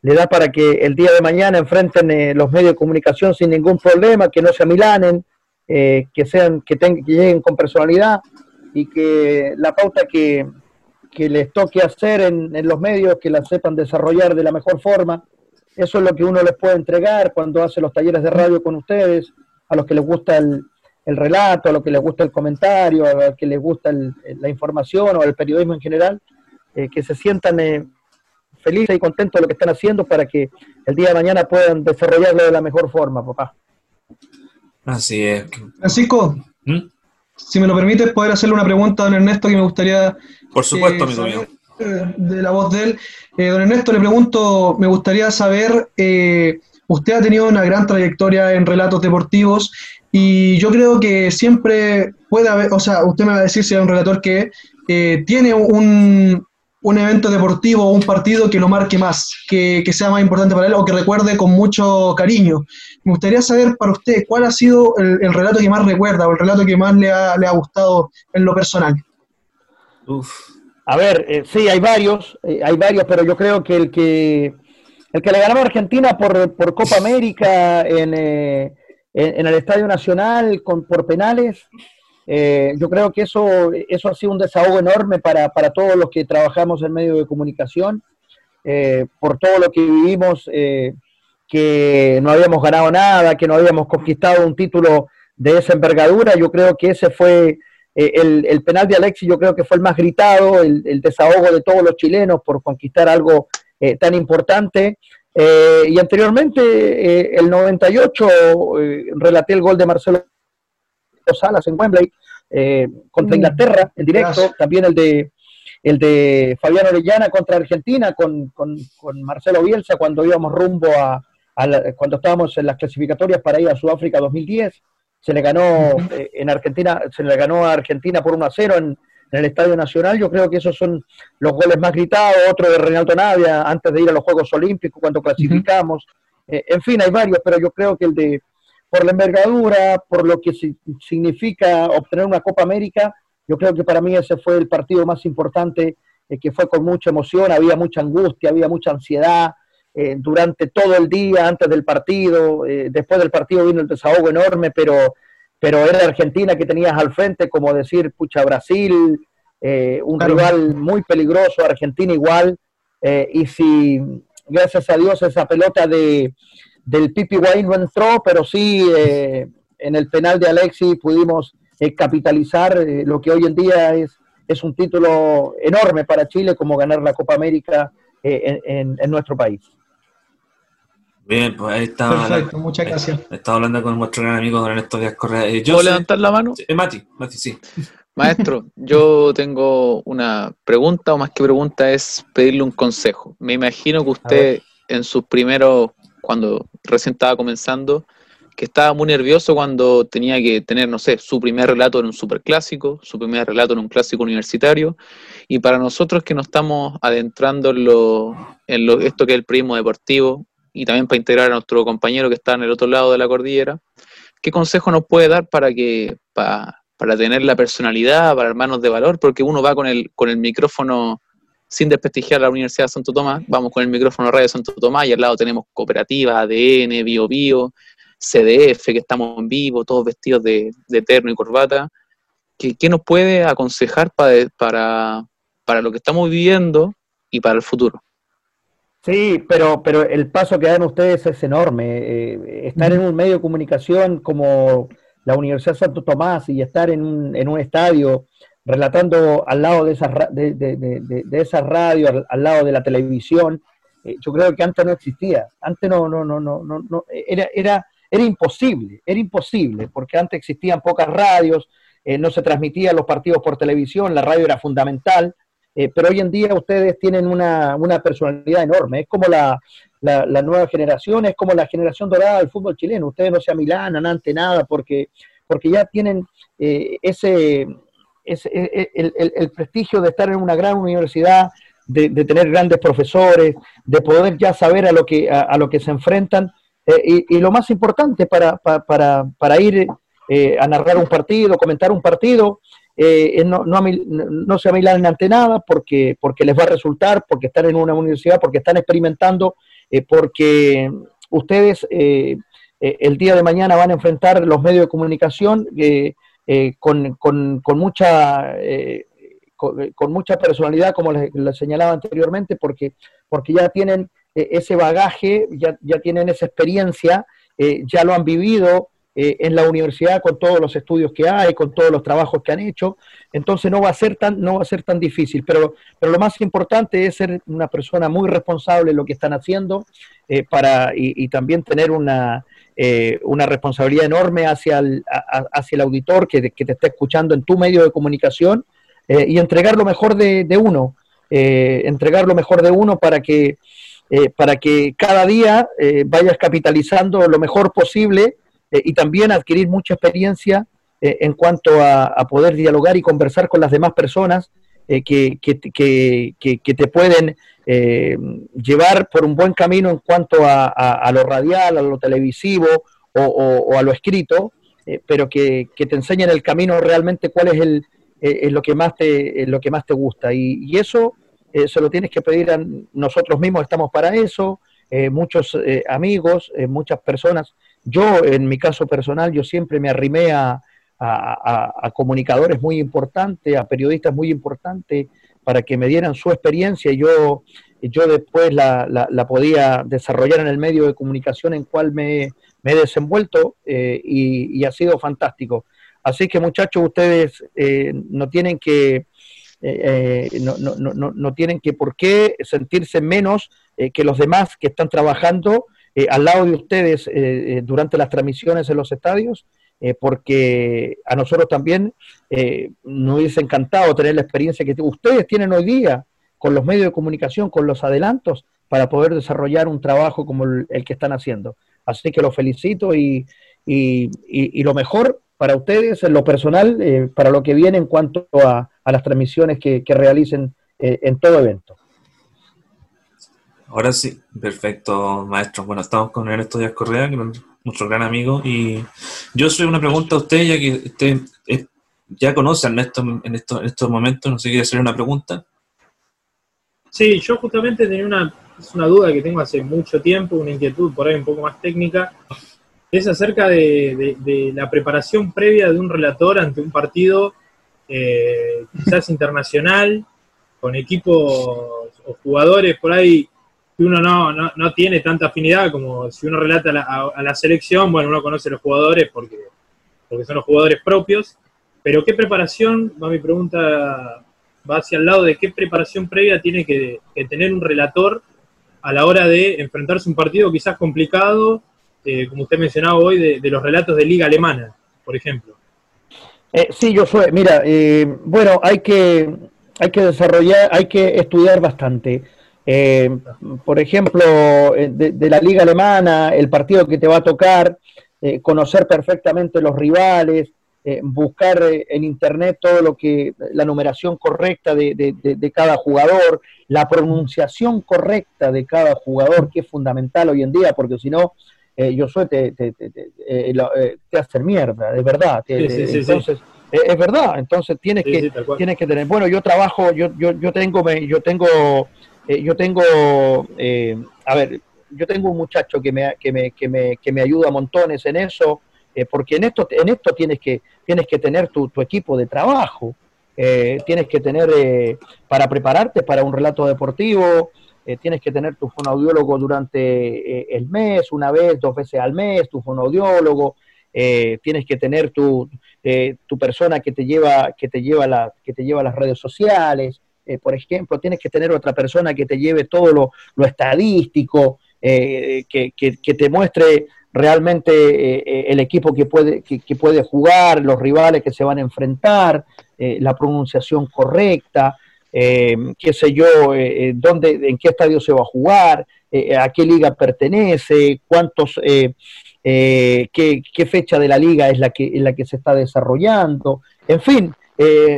le da para que el día de mañana enfrenten los medios de comunicación sin ningún problema, que no se amilanen, que sean, que, que lleguen con personalidad y que la pauta que, que les toque hacer en, los medios, que la sepan desarrollar de la mejor forma. Eso es lo que uno les puede entregar cuando hace los talleres de radio con ustedes, a los que les gusta el, relato, a los que les gusta el comentario, a los que les gusta la información o el periodismo en general, eh, que se sientan eh, felices y contentos de lo que están haciendo para que el día de mañana puedan desarrollarlo de la mejor forma, papá. Así es. Francisco, ¿Mm? si me lo permites, poder hacerle una pregunta a don Ernesto que me gustaría por supuesto, amigo mío. De la voz de él. Eh, don Ernesto, le pregunto, me gustaría saber, eh, usted ha tenido una gran trayectoria en relatos deportivos y yo creo que siempre puede haber, o sea, usted me va a decir si es un relator que eh, tiene un, un evento deportivo o un partido que lo marque más, que, sea más importante para él o que recuerde con mucho cariño. Me gustaría saber para usted cuál ha sido el, el relato que más recuerda o el relato que más le ha, le ha gustado en lo personal. A ver, eh, sí, hay varios, eh, hay varios, pero yo creo que el que el que le ganó a Argentina por, Copa América en, eh, en, el Estadio Nacional con, por penales, yo creo que eso, eso ha sido un desahogo enorme para, para todos los que trabajamos en medio de comunicación, por todo lo que vivimos, que no habíamos ganado nada, que no habíamos conquistado un título de esa envergadura, yo creo que ese fue eh, el, penal de Alexis yo creo que fue el más gritado, el, desahogo de todos los chilenos por conquistar algo eh, tan importante. Eh, y anteriormente, el 98, relaté el gol de Marcelo Salas en Wembley contra mm. Inglaterra en directo, también el de el de Fabián Orellana contra Argentina con, Marcelo Bielsa cuando íbamos rumbo a, cuando estábamos en las clasificatorias para ir a Sudáfrica 2010 se le ganó eh, en Argentina, se le ganó a Argentina por 1 a 0 en, el Estadio Nacional. Yo creo que esos son los goles más gritados, otro de Reinaldo Navia antes de ir a los Juegos Olímpicos cuando clasificamos. Eh, en fin, hay varios, pero yo creo que el de por la envergadura, por lo que significa obtener una Copa América, yo creo que para mí ese fue el partido más importante, eh, que fue con mucha emoción, había mucha angustia, había mucha ansiedad, eh, durante todo el día, antes del partido, eh, después del partido vino el desahogo enorme, pero, pero era Argentina que tenías al frente, como decir, pucha, Brasil, eh, un rival muy peligroso, Argentina igual, y si, gracias a Dios, esa pelota de, del Pipi Wayne no entró, pero sí en el penal de Alexis pudimos capitalizar lo que hoy en día es, es un título enorme para Chile, como ganar la Copa América en nuestro país. Bien, pues ahí está. Perfecto, muchas gracias. Estaba hablando con nuestro gran amigo don Ernesto Díaz Correa. Eh, ¿Puedo levantar la mano? Eh, Mati, Mati, sí. Maestro, yo tengo una pregunta, o más que pregunta, es pedirle un consejo. Me imagino que usted en sus primeros, cuando recién estaba comenzando, que estaba muy nervioso cuando tenía que tener, no sé, su primer relato en un superclásico, su primer relato en un clásico universitario, y para nosotros que nos estamos adentrando en, lo, en lo, esto que es el primo deportivo, y también para integrar a nuestro compañero que está en el otro lado de la cordillera, ¿qué consejo nos puede dar para que para, para tener la personalidad, para hermanos de valor? Porque uno va con el, con el micrófono sin desprestigiar la Universidad de Santo Tomás, vamos con el micrófono Radio Santo Tomás y al lado tenemos cooperativa, ADN, Bio Bio, CDF, que estamos en vivo, todos vestidos de, de terno y corbata. ¿Qué, ¿Qué, nos puede aconsejar para, para, para lo que estamos viviendo y para el futuro? Sí, pero, pero el paso que dan ustedes es enorme. Eh, estar en un medio de comunicación como la Universidad Santo Tomás y estar en un, en un estadio relatando al lado de esa, de, de, de, esa radio, al, lado de la televisión, eh, yo creo que antes no existía. Antes no, no, no, no, no, era, era, era imposible, era imposible, porque antes existían pocas radios, eh, no se transmitían los partidos por televisión, la radio era fundamental. Eh, pero hoy en día ustedes tienen una, una personalidad enorme, es como la, la, nueva generación, es como la generación dorada del fútbol chileno, ustedes no se amilanan ante nada porque, porque ya tienen eh, ese, ese e, e, el, el, prestigio de estar en una gran universidad, de, de, tener grandes profesores, de poder ya saber a lo que, a, lo que se enfrentan. y, lo más importante para, para, para ir a narrar un partido, comentar un partido, no, no, no, se amilanen ante nada porque, porque les va a resultar, porque están en una universidad, porque están experimentando, porque ustedes el día de mañana van a enfrentar los medios de comunicación con, con, mucha eh, con, mucha personalidad, como les, señalaba anteriormente, porque, porque ya tienen eh, ese bagaje, ya, ya, tienen esa experiencia, eh, ya lo han vivido en la universidad con todos los estudios que hay, con todos los trabajos que han hecho, entonces no va a ser tan, no va a ser tan difícil, pero, pero lo más importante es ser una persona muy responsable en lo que están haciendo para, y, también tener una, una responsabilidad enorme hacia el, hacia el auditor que, que, te está escuchando en tu medio de comunicación eh, y entregar lo mejor de, uno, eh, entregar lo mejor de uno para que, eh, para que cada día vayas capitalizando lo mejor posible y también adquirir mucha experiencia en cuanto a, poder dialogar y conversar con las demás personas que, que, te pueden llevar por un buen camino en cuanto a, lo radial, a lo televisivo o, a lo escrito, pero que, te enseñen el camino realmente cuál es el, eh, es lo que más te, lo que más te gusta. Y, eso eh, se lo tienes que pedir a nosotros mismos, estamos para eso, eh, muchos amigos, muchas personas. Yo, en mi caso personal, yo siempre me arrimé a, a, comunicadores muy importantes, a periodistas muy importantes, para que me dieran su experiencia y yo, yo después la, la, podía desarrollar en el medio de comunicación en cual me, me he desenvuelto y, y, ha sido fantástico. Así que muchachos, ustedes eh, no tienen que eh, eh, no, no, no, no, tienen que por qué sentirse menos que los demás que están trabajando al lado de ustedes durante las transmisiones en los estadios, porque a nosotros también nos hubiese encantado tener la experiencia que ustedes tienen hoy día con los medios de comunicación, con los adelantos, para poder desarrollar un trabajo como el, que están haciendo. Así que los felicito y, y, y lo mejor para ustedes, en lo personal, eh, para lo que viene en cuanto a, las transmisiones que, realicen eh, en todo evento. Ahora sí, perfecto, maestro. Bueno, estamos con Ernesto Díaz Correa, nuestro gran amigo, y yo soy una pregunta a usted, ya que usted ya conoce a Ernesto en, estos, en estos momentos, no sé si quiere hacer una pregunta. Sí, yo justamente tenía una, es una duda que tengo hace mucho tiempo, una inquietud por ahí un poco más técnica, es acerca de, la preparación previa de un relator ante un partido eh, quizás internacional, con equipos o jugadores por ahí que uno no, no, tiene tanta afinidad como si uno relata a, la selección, bueno, uno conoce a los jugadores porque, porque son los jugadores propios, pero ¿qué preparación, va mi pregunta, va hacia el lado de qué preparación previa tiene que, que tener un relator a la hora de enfrentarse a un partido quizás complicado eh, como usted mencionaba hoy, de, los relatos de liga alemana, por ejemplo. Eh, sí, yo soy, mira, eh, bueno, hay que, hay que desarrollar, hay que estudiar bastante. Por ejemplo, de, la liga alemana, el partido que te va a tocar, conocer perfectamente los rivales, buscar en internet todo lo que, la numeración correcta de, de, cada jugador, la pronunciación correcta de cada jugador, que es fundamental hoy en día, porque si no, eh, yo soy te, te, te, te, eh, eh, te hacen mierda, de verdad. entonces, es verdad, entonces tienes que, tienes que tener, bueno, yo trabajo, yo, yo, yo tengo, yo tengo, yo tengo, a ver, yo tengo un muchacho que me, que me, que me, que me ayuda montones en eso, porque en esto, en esto tienes que, tienes que tener tu, tu equipo de trabajo, tienes que tener, para prepararte para un relato deportivo, eh, tienes que tener tu fonoaudiólogo durante eh, el mes, una vez, dos veces al mes, tu fonoaudiólogo, eh, tienes que tener tu, tu persona que te lleva, que te lleva, la, que te lleva a las redes sociales, por ejemplo, tienes que tener otra persona que te lleve todo lo, estadístico, que, que, te muestre realmente el equipo que puede, que, que, puede jugar, los rivales que se van a enfrentar, la pronunciación correcta, eh, qué sé yo, eh, eh, dónde, en qué estadio se va a jugar, a qué liga pertenece, cuántos, qué, qué, fecha de la liga es la que, en la que se está desarrollando, en fin,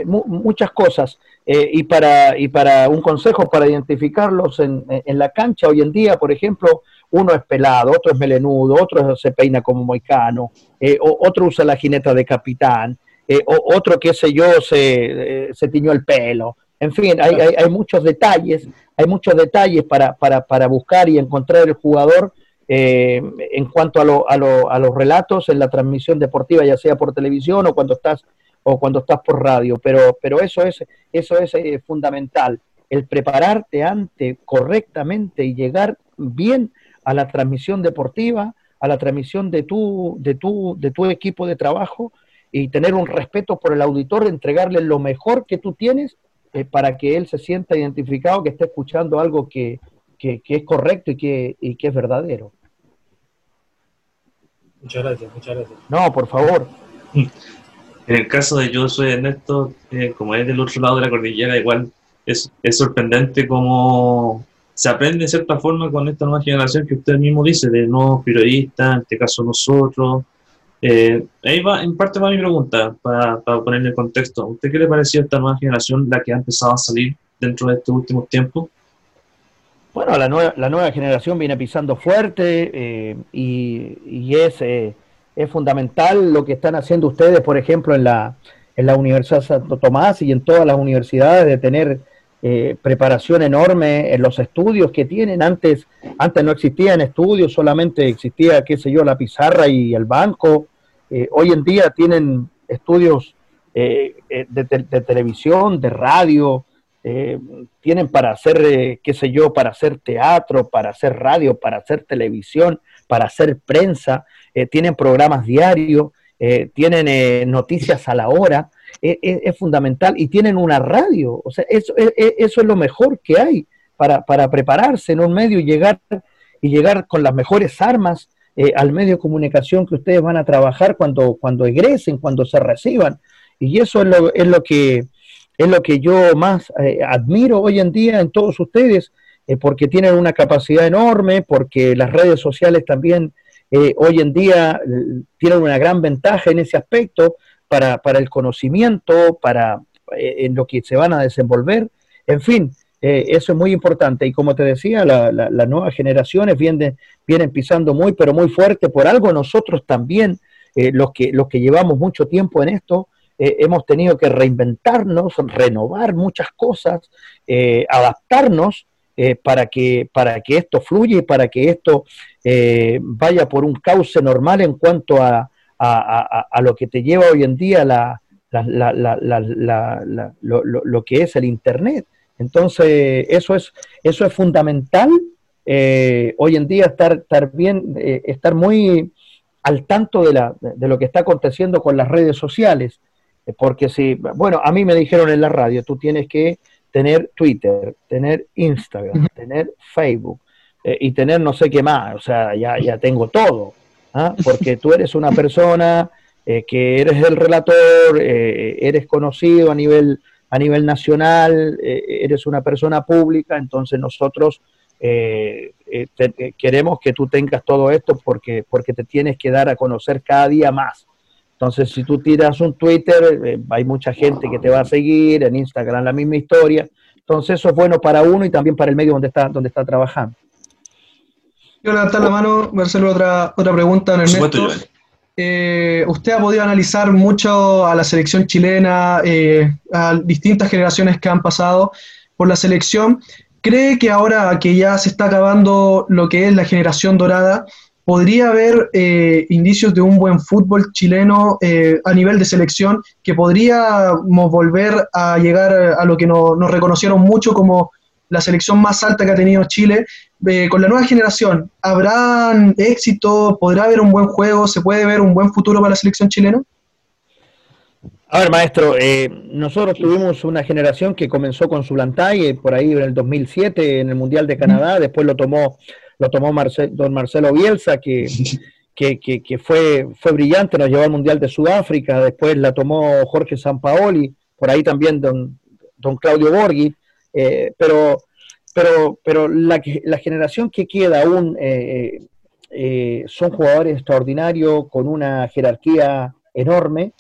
muchas cosas. Y, para, y para un consejo para identificarlos en, en, la cancha hoy en día, por ejemplo, uno es pelado, otro es melenudo, otro se peina como moicano, eh, otro usa la jineta de capitán, eh, otro, qué sé yo, se, se tiñó el pelo. En fin, hay, hay, muchos detalles, hay muchos detalles para, para, para buscar y encontrar el jugador en cuanto a, lo, a, lo, a los relatos en la transmisión deportiva, ya sea por televisión o cuando estás o cuando estás por radio, pero, pero eso es, eso es eh, fundamental, el prepararte antes correctamente y llegar bien a la transmisión deportiva, a la transmisión de tu, de tu, de tu equipo de trabajo y tener un respeto por el auditor, entregarle lo mejor que tú tienes eh, para que él se sienta identificado, que esté escuchando algo que, que, es correcto y que, y que es verdadero. Muchas gracias, muchas gracias. No, por favor. En el caso de soy Ernesto, eh, como es del otro lado de la cordillera, igual es, sorprendente cómo se aprende de cierta forma con esta nueva generación que usted mismo dice, de nuevos periodistas, en este caso nosotros. Eh, ahí va, en parte va mi pregunta, para, para ponerle en contexto. ¿Usted qué le pareció esta nueva generación, la que ha empezado a salir dentro de estos últimos tiempos? Bueno, la nueva, la nueva generación viene pisando fuerte eh, y, es es fundamental lo que están haciendo ustedes, por ejemplo, en la, en la Universidad Santo Tomás y en todas las universidades, de tener eh, preparación enorme en los estudios que tienen. Antes, antes no existían estudios, solamente existía, qué sé yo, la pizarra y el banco. Eh, hoy en día tienen estudios eh, de, de, televisión, de radio, tienen para hacer, qué sé yo, para hacer teatro, para hacer radio, para hacer televisión, para hacer prensa. Eh, tienen programas diarios, eh, tienen eh, noticias a la hora, es fundamental, y tienen una radio, o sea, eso, eso es lo mejor que hay para, para, prepararse en un medio y llegar, y llegar con las mejores armas al medio de comunicación que ustedes van a trabajar cuando, cuando egresen, cuando se reciban, y eso es lo, es lo que es lo que yo más admiro hoy en día en todos ustedes, porque tienen una capacidad enorme, porque las redes sociales también eh, hoy en día eh, tienen una gran ventaja en ese aspecto para, para el conocimiento, para eh, en lo que se van a desenvolver. En fin, eso es muy importante. Y como te decía, las la, nuevas generaciones vienen, vienen pisando muy, pero muy fuerte. Por algo nosotros también, los, que, los que llevamos mucho tiempo en esto, hemos tenido que reinventarnos, renovar muchas cosas, adaptarnos eh, para, que, para que esto fluya y para que esto eh, vaya por un cauce normal en cuanto a, a, lo que te lleva hoy en día la, lo, que es el Internet. Entonces, eso es, eso es fundamental. Eh, hoy en día estar, estar bien, estar muy al tanto de, la, de lo que está aconteciendo con las redes sociales. Porque si, bueno, a mí me dijeron en la radio, tú tienes que tener Twitter, tener Instagram, tener Facebook eh, y tener no sé qué más, o sea, ya, ya tengo todo, ¿ah? porque tú eres una persona eh, que eres el relator, eh, eres conocido a nivel, a nivel nacional, eres una persona pública, entonces nosotros queremos que tú tengas todo esto porque, porque te tienes que dar a conocer cada día más. Entonces, si tú tiras un Twitter, eh, hay mucha gente que te va a seguir, en Instagram la misma historia. Entonces, eso es bueno para uno y también para el medio donde está, donde está trabajando. Quiero levantar la mano, Marcelo, otra, otra pregunta, Ernesto. Eh, usted ha podido analizar mucho a la selección chilena, eh, a distintas generaciones que han pasado por la selección. ¿Cree que ahora que ya se está acabando lo que es la generación dorada, podría haber eh, indicios de un buen fútbol chileno eh, a nivel de selección, que podríamos volver a llegar a lo que nos reconocieron mucho como la selección más alta que ha tenido Chile. Eh, con la nueva generación, ¿habrán éxito? ¿Podrá haber un buen juego? ¿Se puede ver un buen futuro para la selección chilena? A ver, maestro, nosotros tuvimos una generación que comenzó con su Lantay por ahí en el 2007 en el Mundial de Canadá, después lo tomó lo tomó don Marcelo Bielsa, que, que, fue, fue brillante, nos llevó al Mundial de Sudáfrica, después la tomó Jorge Sampaoli, por ahí también don, don Claudio Borghi, eh, pero, pero, pero la, la, generación que queda aún eh, eh, son jugadores extraordinarios, con una jerarquía enorme,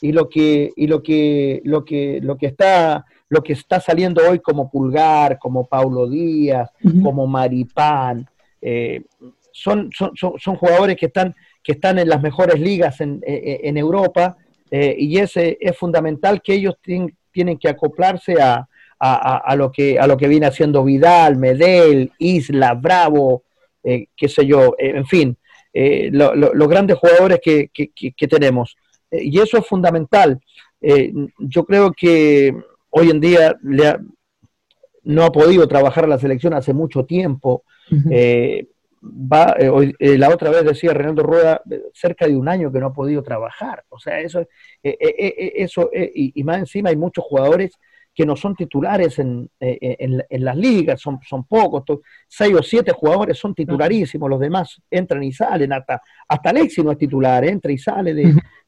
y lo que, y lo que, lo que, lo que está lo que está saliendo hoy como Pulgar, como Paulo Díaz, como Maripán, eh, son, son, son, jugadores que están, que están en las mejores ligas en, en Europa y ese es fundamental que ellos tienen que acoplarse a, a, lo que, a lo que viene haciendo Vidal, Medel, Isla, Bravo, qué sé yo, en fin, los grandes jugadores que, que tenemos. y eso es fundamental. yo creo que hoy en día no ha podido trabajar la selección hace mucho tiempo. Eh, va, eh, eh, la otra vez decía Renato Rueda, cerca de un año que no ha podido trabajar. O sea, eso, eso y, más encima hay muchos jugadores que no son titulares en, las ligas, son, son pocos, seis o siete jugadores son titularísimos, los demás entran y salen, hasta, hasta Alexi no es titular, entra y sale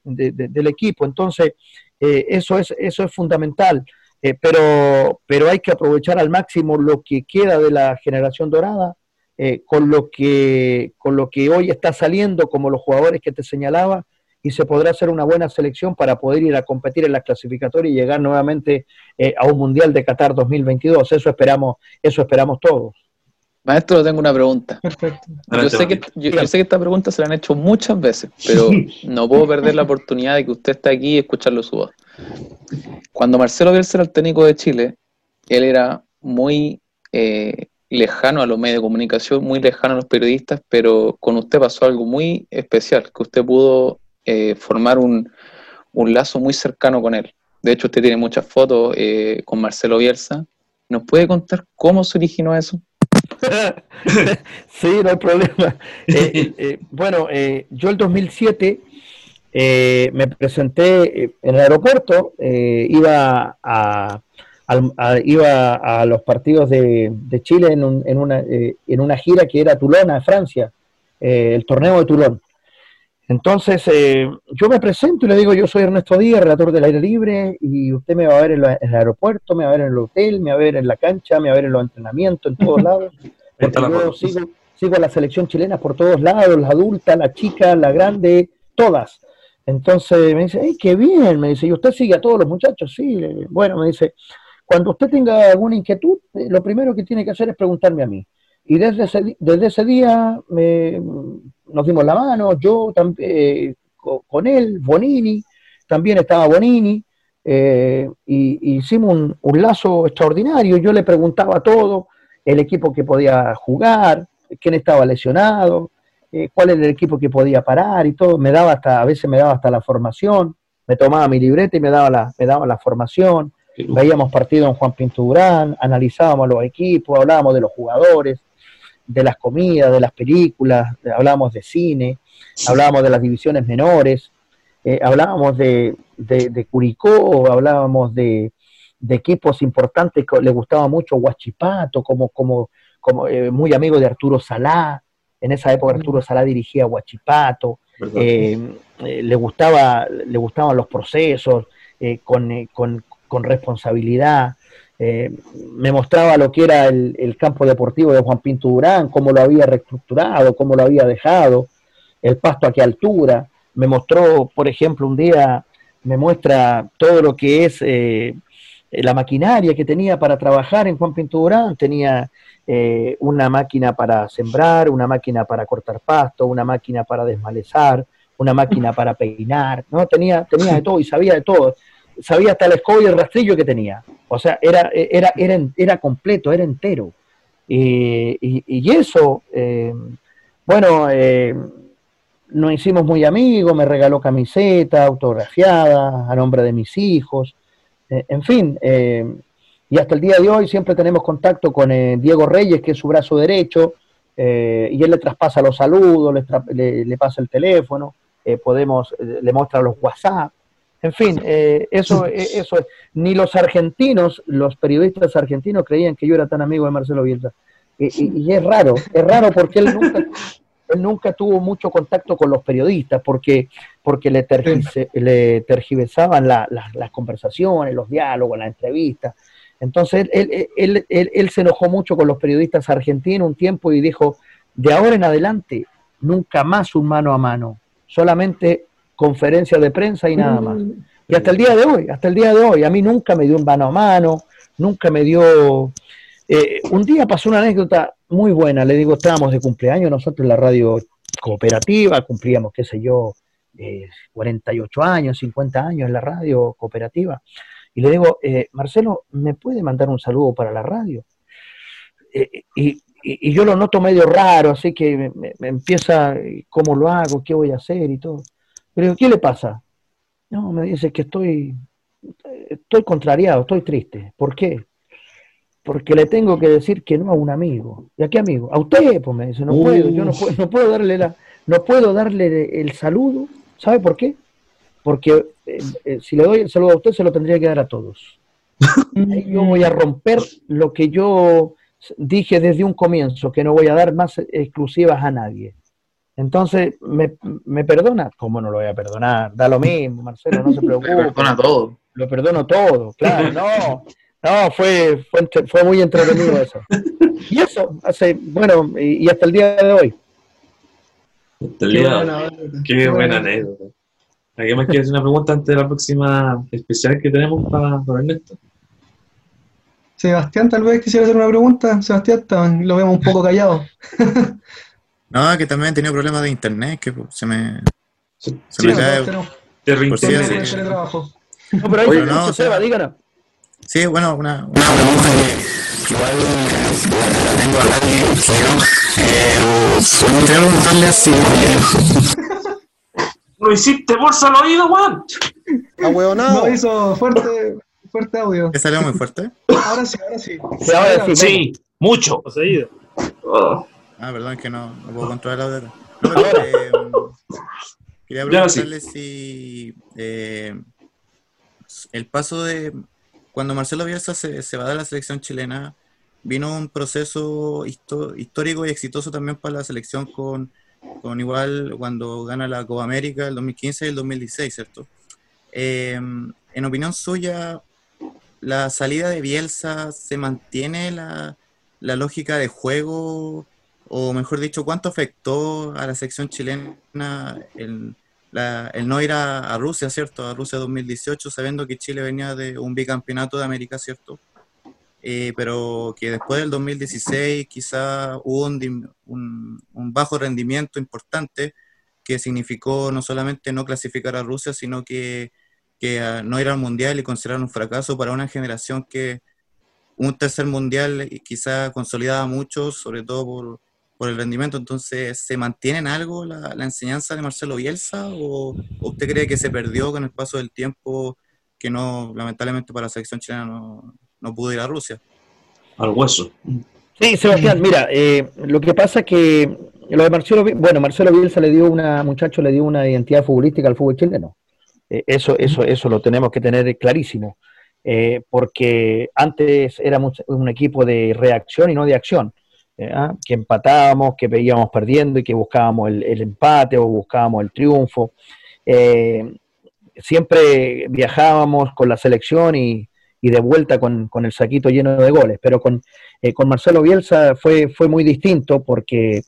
del equipo. Entonces, eso, es, eso es fundamental. Eh, pero, pero hay que aprovechar al máximo lo que queda de la generación dorada, eh, con, lo que, con lo que hoy está saliendo, como los jugadores que te señalaba, y se podrá hacer una buena selección para poder ir a competir en la clasificatoria y llegar nuevamente eh, a un Mundial de Qatar 2022. Eso esperamos, eso esperamos todos. Maestro, tengo una pregunta. Perfecto. Yo sé, que, yo, sé que esta pregunta se la han hecho muchas veces, pero no puedo perder la oportunidad de que usted esté aquí y escucharlo su voz. Cuando Marcelo Bielsa era el técnico de Chile, él era muy eh, lejano a los medios de comunicación, muy lejano a los periodistas, pero con usted pasó algo muy especial, que usted pudo eh, formar un, lazo muy cercano con él. De hecho, usted tiene muchas fotos eh, con Marcelo Bielsa. ¿Nos puede contar cómo se originó eso? sí, no hay problema. bueno, yo el 2007 eh, me presenté eh, en el aeropuerto, eh, iba, a, iba a los partidos de, Chile en, una, en una gira que era Tulona, Francia, el torneo de Tulón. Entonces, yo me presento y le digo, yo soy Ernesto Díaz, relator del aire libre, y usted me va a ver en, el aeropuerto, me va a ver en el hotel, me va a ver en la cancha, me va a ver en los entrenamientos, en todos lados. Porque yo sigo, sigo a la selección chilena por todos lados, la adulta, la chica, la grande, todas. Entonces me dice, ¡ay, qué bien! Me dice, ¿y usted sigue a todos los muchachos? Sí, bueno, me dice, cuando usted tenga alguna inquietud, eh, lo primero que tiene que hacer es preguntarme a mí. Y desde ese, desde ese día nos dimos la mano, yo eh, con él, Bonini, también estaba Bonini, eh, y, hicimos un, un, lazo extraordinario. Yo le preguntaba todo, el equipo que podía jugar, quién estaba lesionado, eh, cuál era el equipo que podía parar y todo, me daba hasta, a veces me daba hasta la formación, me tomaba mi libreta y me daba la, me daba la formación, veíamos partidos en Juan Pinto Durán, analizábamos los equipos, hablábamos de los jugadores, de las comidas, de las películas, hablábamos de cine, hablábamos de las divisiones menores, eh, hablábamos de, de, Curicó, hablábamos de, equipos importantes que le gustaba mucho Huachipato, como, como, como eh, muy amigo de Arturo Salá, en esa época Arturo Salá dirigía Huachipato, eh, le, gustaba, le gustaban los procesos eh, con, con, responsabilidad. me mostraba lo que era el, campo deportivo de Juan Pinto Durán, cómo lo había reestructurado, cómo lo había dejado, el pasto a qué altura. Me mostró, por ejemplo, un día, me muestra todo lo que es la maquinaria que tenía para trabajar en Juan Pinto Durán. Tenía eh, una máquina para sembrar, una máquina para cortar pasto, una máquina para desmalezar, una máquina para peinar, ¿no? Tenía, tenía de todo y sabía de todo. Sabía hasta el escobo y el rastrillo que tenía. O sea, era, era, era, era completo, era entero. Y, eso, eh, bueno, eh, nos hicimos muy amigos, me regaló camiseta autografiada a nombre de mis hijos. en fin, y hasta el día de hoy siempre tenemos contacto con eh, Diego Reyes, que es su brazo derecho, eh, y él le traspasa los saludos, le, pasa el teléfono, eh, podemos, le muestra los WhatsApp. En fin, eso, eso es. Ni los argentinos, los periodistas argentinos creían que yo era tan amigo de Marcelo Bielsa. Y, es raro, es raro porque él nunca, él nunca tuvo mucho contacto con los periodistas porque, porque le, le tergiversaban las conversaciones, los diálogos, las entrevistas. Entonces él, él, él, se enojó mucho con los periodistas argentinos un tiempo y dijo, de ahora en adelante, nunca más un mano a mano, solamente conferencia de prensa y nada más. Y hasta el día de hoy, hasta el día de hoy, a mí nunca me dio un mano a mano, nunca me dio, eh, un día pasó una anécdota muy buena, le digo, estábamos de cumpleaños nosotros en la radio cooperativa, cumplíamos, qué sé yo, 48 años, 50 años en la radio cooperativa. Y le digo, Marcelo, ¿me puede mandar un saludo para la radio? y, y, yo lo noto medio raro, así que me, empieza, ¿cómo lo hago? ¿Qué voy a hacer? Y todo. Pero ¿qué le pasa? No, me dice que estoy, estoy contrariado, estoy triste. ¿Por qué? Porque le tengo que decir que no a un amigo. ¿Y a qué amigo? A usted, pues me dice, no puedo, yo no puedo, no puedo darle la, no puedo darle el saludo. ¿Sabe por qué? Porque eh, eh, si le doy el saludo a usted, se lo tendría que dar a todos. Ahí yo voy a romper lo que yo dije desde un comienzo que no voy a dar más exclusivas a nadie. Entonces, ¿me, perdona? ¿Cómo no lo voy a perdonar? Da lo mismo, Marcelo, no se preocupe. Lo perdona todo. Lo perdono todo, claro, no. No, fue, fue, muy entretenido eso. Y eso, hace, bueno, y, hasta el día de hoy. Hasta el día de hoy. Qué buena anécdota. ¿Alguien más quiere hacer una pregunta antes de la próxima especial que tenemos para, para Ernesto? Sebastián tal vez quisiera hacer una pregunta. Sebastián, lo vemos un poco callado. no, que también he tenido problemas de internet, que se me, se, me cae. Por si teletrabajo. No, pero ahí Oye, no, Seba, díganos. Sí, bueno, una, una pregunta que igual la tengo acá pero solo quiero preguntarle así. ¿Lo hiciste bolsa al oído, Juan? No hizo fuerte fuerte audio. ¿Te salió muy fuerte? ahora sí, ahora sí. Sí, sí mucho. Oh. Ah, perdón, es que no, no puedo controlar. No, pero, eh, quería preguntarle si eh, el paso de cuando Marcelo Bielsa se, se, va de la selección chilena, vino un proceso histórico y exitoso también para la selección con, con igual cuando gana la Copa América el 2015 y el 2016, ¿cierto? Eh, en opinión suya, la salida de Bielsa se mantiene la, lógica de juego, o mejor dicho, cuánto afectó a la sección chilena el, no ir a, Rusia, ¿cierto? A Rusia 2018, sabiendo que Chile venía de un bicampeonato de América, ¿cierto? Eh, pero que después del 2016 quizá hubo un, bajo rendimiento importante que significó no solamente no clasificar a Rusia, sino que ah, no ir al mundial y considerar un fracaso para una generación que un tercer mundial quizá consolidaba mucho, sobre todo por, por el rendimiento. Entonces, ¿se mantiene en algo la, la enseñanza de Marcelo Bielsa o, usted cree que se perdió con el paso del tiempo que no, lamentablemente para la selección chilena no, no pudo ir a Rusia? Al hueso. Sí, Sebastián, mira, eh, lo que pasa es que lo de Marcelo, bueno, Marcelo Bielsa le dio una, muchacho le dio una identidad futbolística al fútbol chileno. Eh, eso, eso, eso lo tenemos que tener clarísimo, eh, porque antes éramos un equipo de reacción y no de acción, ¿ah? que empatábamos, que veíamos perdiendo y que buscábamos el, empate o buscábamos el triunfo. siempre viajábamos con la selección y, de vuelta con, el saquito lleno de goles, pero con, con Marcelo Bielsa fue, fue muy distinto porque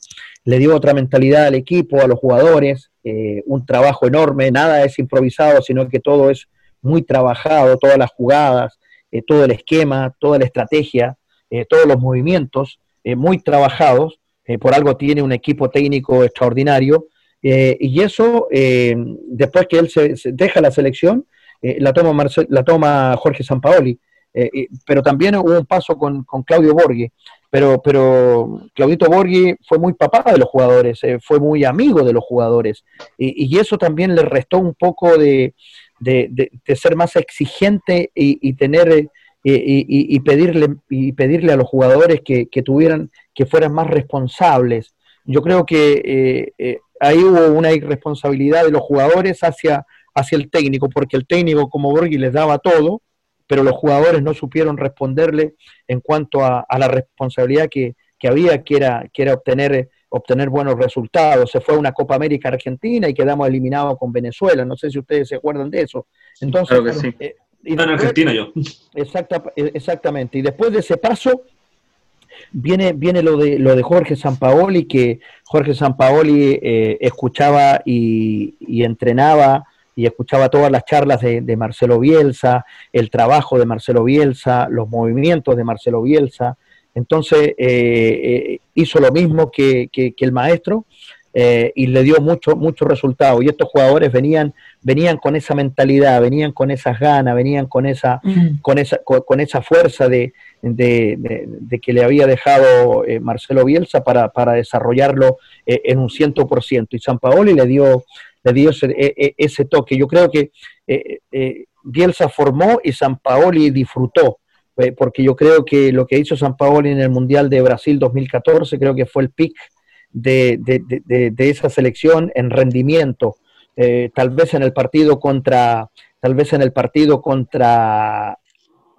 le dio otra mentalidad al equipo, a los jugadores, eh, un trabajo enorme, nada es improvisado, sino que todo es muy trabajado, todas las jugadas, eh, todo el esquema, toda la estrategia, eh, todos los movimientos, muy trabajados, por algo tiene un equipo técnico extraordinario, y eso, después que él se, deja la selección, la, toma la toma Jorge Sampaoli, pero también hubo un paso con, con Claudio Borghi, pero, pero Claudito Borghi fue muy papá de los jugadores, eh, fue muy amigo de los jugadores, y, y, eso también le restó un poco de, de, ser más exigente y, tener eh, y, pedirle, y pedirle a los jugadores que, que, tuvieran, que fueran más responsables. Yo creo que eh, ahí hubo una irresponsabilidad de los jugadores hacia, hacia el técnico, porque el técnico como Borghi les daba todo, pero los jugadores no supieron responderle en cuanto a, la responsabilidad que, había, que era, que era obtener, obtener buenos resultados. Se fue a una Copa América Argentina y quedamos eliminados con Venezuela. No sé si ustedes se acuerdan de eso. Entonces, claro que sí. Eh, en Argentina yo. Eh, exactamente. Y después de ese paso, viene, viene lo de lo de Jorge Sampaoli, que Jorge Sampaoli eh, escuchaba y, y, entrenaba y escuchaba todas las charlas de, Marcelo Bielsa, el trabajo de Marcelo Bielsa, los movimientos de Marcelo Bielsa. Entonces hizo lo mismo que, que el maestro eh, y le dio mucho, mucho resultado. Y estos jugadores venían, venían con esa mentalidad, venían con esas ganas, venían con esa, mm. con esa, con, esa fuerza de, de, que le había dejado eh, Marcelo Bielsa para, para desarrollarlo eh, en un ciento por ciento. Y San Paoli le dio, le dio ese, e, e, ese toque. Yo creo que Bielsa formó y San Paoli disfrutó porque yo creo que lo que hizo San Paoli en el Mundial de Brasil 2014 creo que fue el pick de, de, de, esa selección en rendimiento. Eh, tal vez en el partido contra, tal vez en el partido contra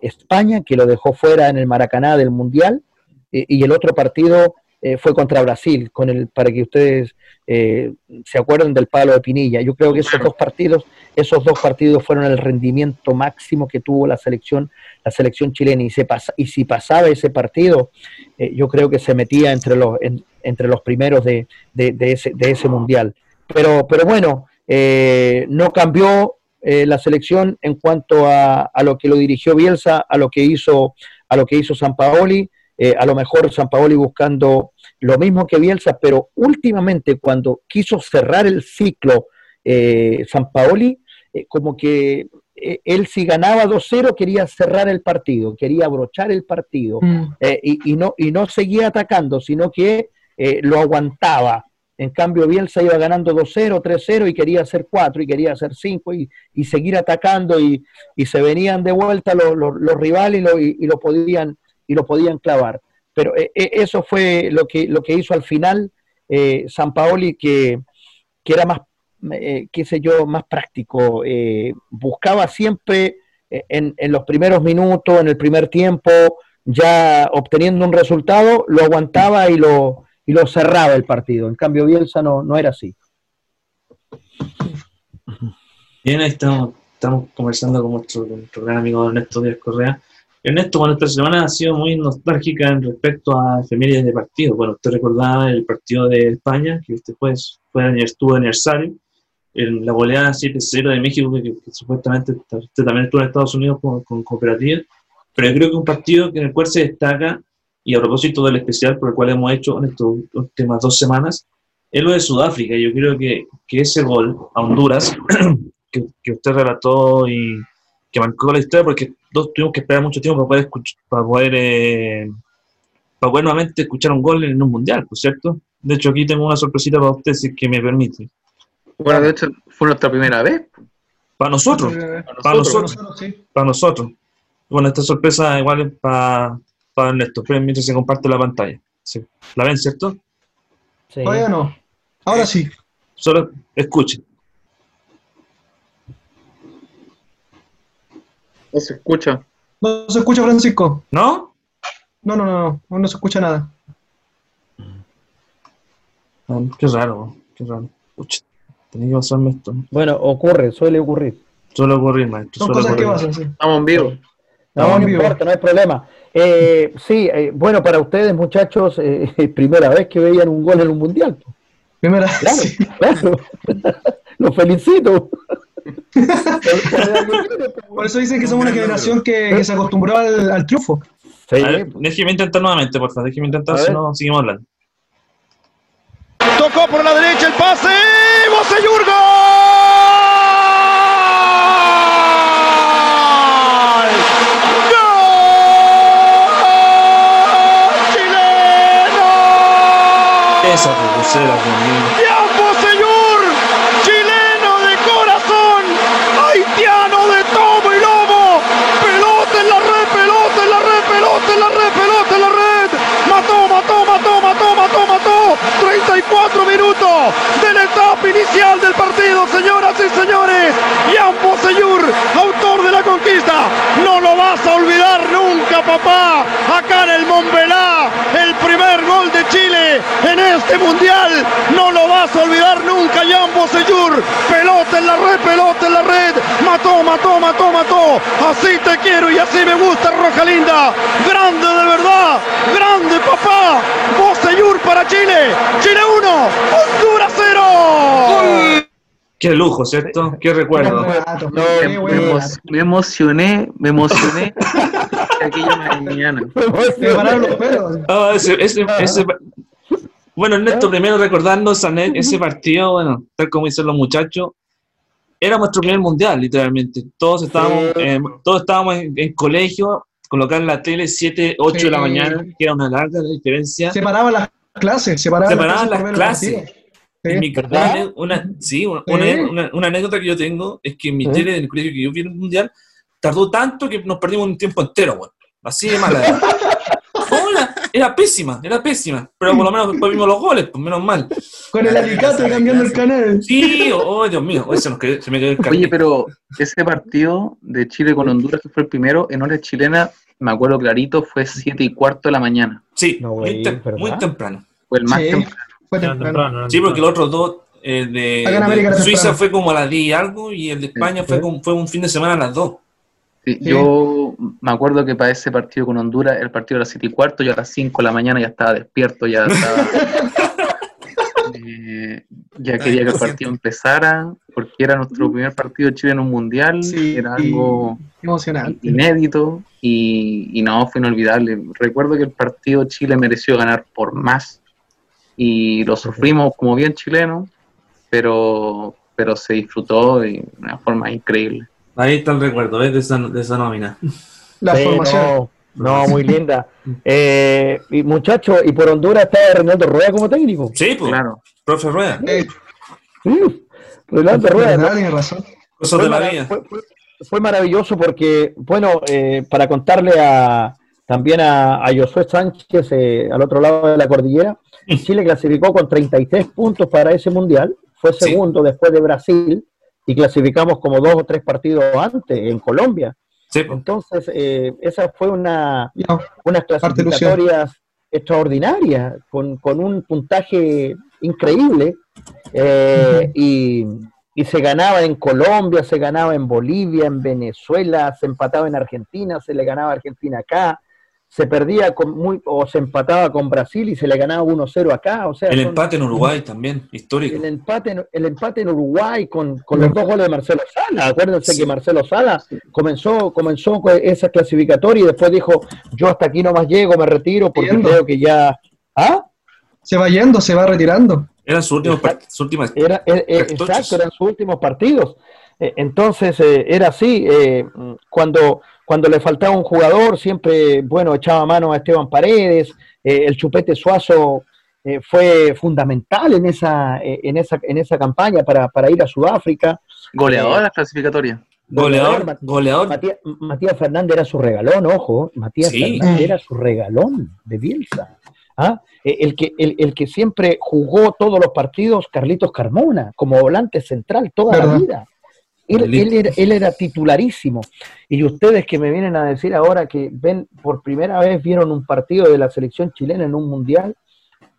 España, que lo dejó fuera en el Maracaná del Mundial, y el otro partido eh, fue contra Brasil, con el, para que ustedes eh, se acuerden del palo de Pinilla. Yo creo que esos dos partidos, esos dos partidos fueron el rendimiento máximo que tuvo la selección, la selección chilena. Y, se pasa, y si pasaba ese partido, yo creo que se metía entre los, entre los primeros de, ese, de ese mundial. Pero, pero bueno, eh, no cambió eh, la selección en cuanto a, a, lo que lo dirigió Bielsa, a lo que hizo, a lo que hizo San Paoli, eh, a lo mejor San Paoli buscando lo mismo que Bielsa, pero últimamente cuando quiso cerrar el ciclo San Paoli, como que él si ganaba 2-0 quería cerrar el partido, quería abrochar el partido mm. y, y, no, y no seguía atacando, sino que eh, lo aguantaba. En cambio, Bielsa iba ganando 2-0, 3-0 y quería hacer 4 y quería hacer 5 y, y, seguir atacando y, y, se venían de vuelta los, los, rivales y lo, y, lo, podían, y lo podían clavar. Pero eh, eh, eso fue lo que, lo que hizo al final San Paoli, que, que era más, qué sé yo, más práctico. buscaba siempre en, en los primeros minutos, en el primer tiempo, ya obteniendo un resultado, lo aguantaba y lo, y lo cerraba el partido. En cambio, Bielsa no, no era así. Bien, ahí estamos, estamos conversando con nuestro, gran amigo Ernesto Díaz Correa. Ernesto, bueno, esta semana ha sido muy nostálgica en respecto a efemérides de partido. Bueno, usted recordaba el partido de España, que después fue, estuvo de aniversario, en la goleada 7-0 de México, que, supuestamente usted también estuvo en Estados Unidos con, con cooperativa, pero yo creo que un partido que en el cual se destaca y a propósito del especial por el cual hemos hecho en estas últimas dos semanas, es lo de Sudáfrica. Yo creo que, que ese gol a Honduras, que, que, usted relató y que marcó la historia, porque todos tuvimos que esperar mucho tiempo para poder, escuchar, para poder, eh, para poder nuevamente escuchar un gol en un mundial, ¿por cierto? De hecho, aquí tengo una sorpresita para usted, si que me permite. Bueno, de hecho, fue nuestra primera vez. Para nosotros, para nosotros, para nosotros. Para nosotros. Bueno, esta sorpresa igual es para, para Ernesto. mientras se comparte la pantalla. ¿La ven, cierto? Sí. Todavía no. Ahora sí. Solo escuchen. No se escucha. No se escucha, Francisco. ¿No? No, no, no, no, no se escucha nada. Ah, qué raro, qué raro. tenía que pasarme esto. Bueno, ocurre, suele ocurrir. Suele ocurrir, maestro. Son cosas que pasan, sí. Estamos en vivo. No, no importa, no hay problema. Eh, sí, eh, bueno, para ustedes, muchachos, eh, primera vez que veían un gol en un mundial. Primera vez. Claro, Los felicito. Por eso dicen que somos una generación que, se acostumbró al, triunfo. Sí. déjeme intentar nuevamente, por favor. Déjeme intentar, si no, seguimos hablando. Tocó por la derecha el pase. Yurgo. esa pulsera conmigo. ¡Tiempo, señor! ¡Chileno de corazón! ¡Haitiano de tomo y lomo! ¡Pelota en la red, pelota en la red, pelota en la red, pelota en la red! ¡Mató, mató, mató, mató, mató, mató! 34 minutos de la etapa inicial del partido, señoras y señores. Jan Señor, autor de la conquista. No lo vas a olvidar nunca, papá. Acá en el Montbelá, el gol de Chile en este mundial. No lo vas a olvidar nunca, Jan Bosellur. Pelota en la red, pelota en la red. Mató, mató, mató, mató. Así te quiero y así me gusta, Roja Linda. Grande de verdad, grande papá. Bosellur para Chile. Chile 1, Honduras 0. Qué lujo, ¿cierto? Qué recuerdo. me, emocioné, me emocioné. aquella mañana. Me pararon los pelos. Ah, ese, ese, ese- bueno, Ernesto, primero ne- ese partido, bueno, tal como dicen los muchachos, era nuestro primer mundial, literalmente. Todos estábamos, Sí. eh, todos estábamos en, en colegio, colocar la tele 7, 8 de la mañana, que era una larga diferencia. Separaban las clases, separaban, Separaban las clases. En mi- una, una- sí, una, una- Sí. una- una anécdota que yo tengo es que en mi Sí. tele, en el colegio que yo vi en el mundial, tardó tanto que nos perdimos un tiempo entero, bueno. Así de mala era. Era pésima, era pésima. Pero por lo menos después vimos los goles, pues menos mal. Con el alicate cambiando el canal. Sí, oh, oh, Dios mío, se, nos quedó- se me quedó el Oye, carnet. pero ese partido de Chile con Honduras, que fue el primero, en hora chilena, me acuerdo clarito, fue 7 y cuarto de la mañana. Sí, No, muy, güey, tem- ¿verdad? muy temprano. Fue el más Sí, temprano. Fue temprano. temprano, Sí, porque los otros dos eh, de, Acá en de Suiza temprano. fue como a las 10 y algo y el de España fue, Sí. como, fue un fin de semana a las 2. Sí, Sí. Yo me acuerdo que para ese partido con Honduras, el partido era 7 y cuarto, yo a las 5 de la mañana ya estaba despierto, ya estaba... Eh, ya quería que el partido empezara, porque era nuestro primer partido de Chile en un mundial, Sí. era algo Emocionante. inédito y, y no, fue inolvidable. Recuerdo que el partido Chile mereció ganar por más y lo sufrimos como bien chileno, pero, pero se disfrutó de una forma increíble. Ahí está el recuerdo, ¿ves? De esa, de esa nómina. La Sí, formación. No, no, muy linda. Eh, y muchachos, y por Honduras está Reinaldo Rueda como técnico. Sí, pues, Claro. profe Rueda, Eh, Rueda, razón. cosas de la vida. fue- fue- fue maravilloso porque, bueno, eh, para contarle a, también a, a Josué Sánchez eh, al otro lado de la cordillera, Chile clasificó con 33 puntos para ese mundial, fue Sí. segundo después de Brasil y clasificamos como dos o tres partidos antes en Colombia. Sí. Entonces, eh, esa fue una, unas clasificatorias extraordinarias, con, con un puntaje increíble, eh, y, y se ganaba en Colombia, se ganaba en Bolivia, en Venezuela, se empataba en Argentina, se le ganaba a Argentina acá, se perdía con muy, o se empataba con Brasil y se le ganaba 1-0 acá, o sea, El son- empate en Uruguay también, histórico. el empate, en- el empate en Uruguay con, con los dos goles de Marcelo Sala. Acuérdense que Marcelo Sala comenzó, comenzó con esa clasificatoria y después dijo, yo hasta aquí nomás llego, me retiro porque creo que ya... ¿Ah? Se va yendo, se va retirando. Eran sus últimos part- sus últimas. Era, Cartuchos. exacto, eran sus últimos partidos. Eh, entonces eh, era así, eh, cuando, cuando le faltaba un jugador, siempre, bueno, echaba mano a Esteban Paredes, eh, el Chupete Suazo eh, fue fundamental en esa, eh, en esa, en esa campaña para, para ir a Sudáfrica. Goleador de la clasificatoria. Goleador, goleador. Matías, Matías Fernández era su regalón, ojo, Matías Sí. Fernández era su regalón de Bielsa. ¿Ah? El, que, el, el que siempre jugó todos los partidos, Carlitos Carmona, como volante central toda la vida. Él, era, él era titularísimo. Y ustedes que me vienen a decir ahora que ven por primera vez vieron un partido de la selección chilena en un mundial,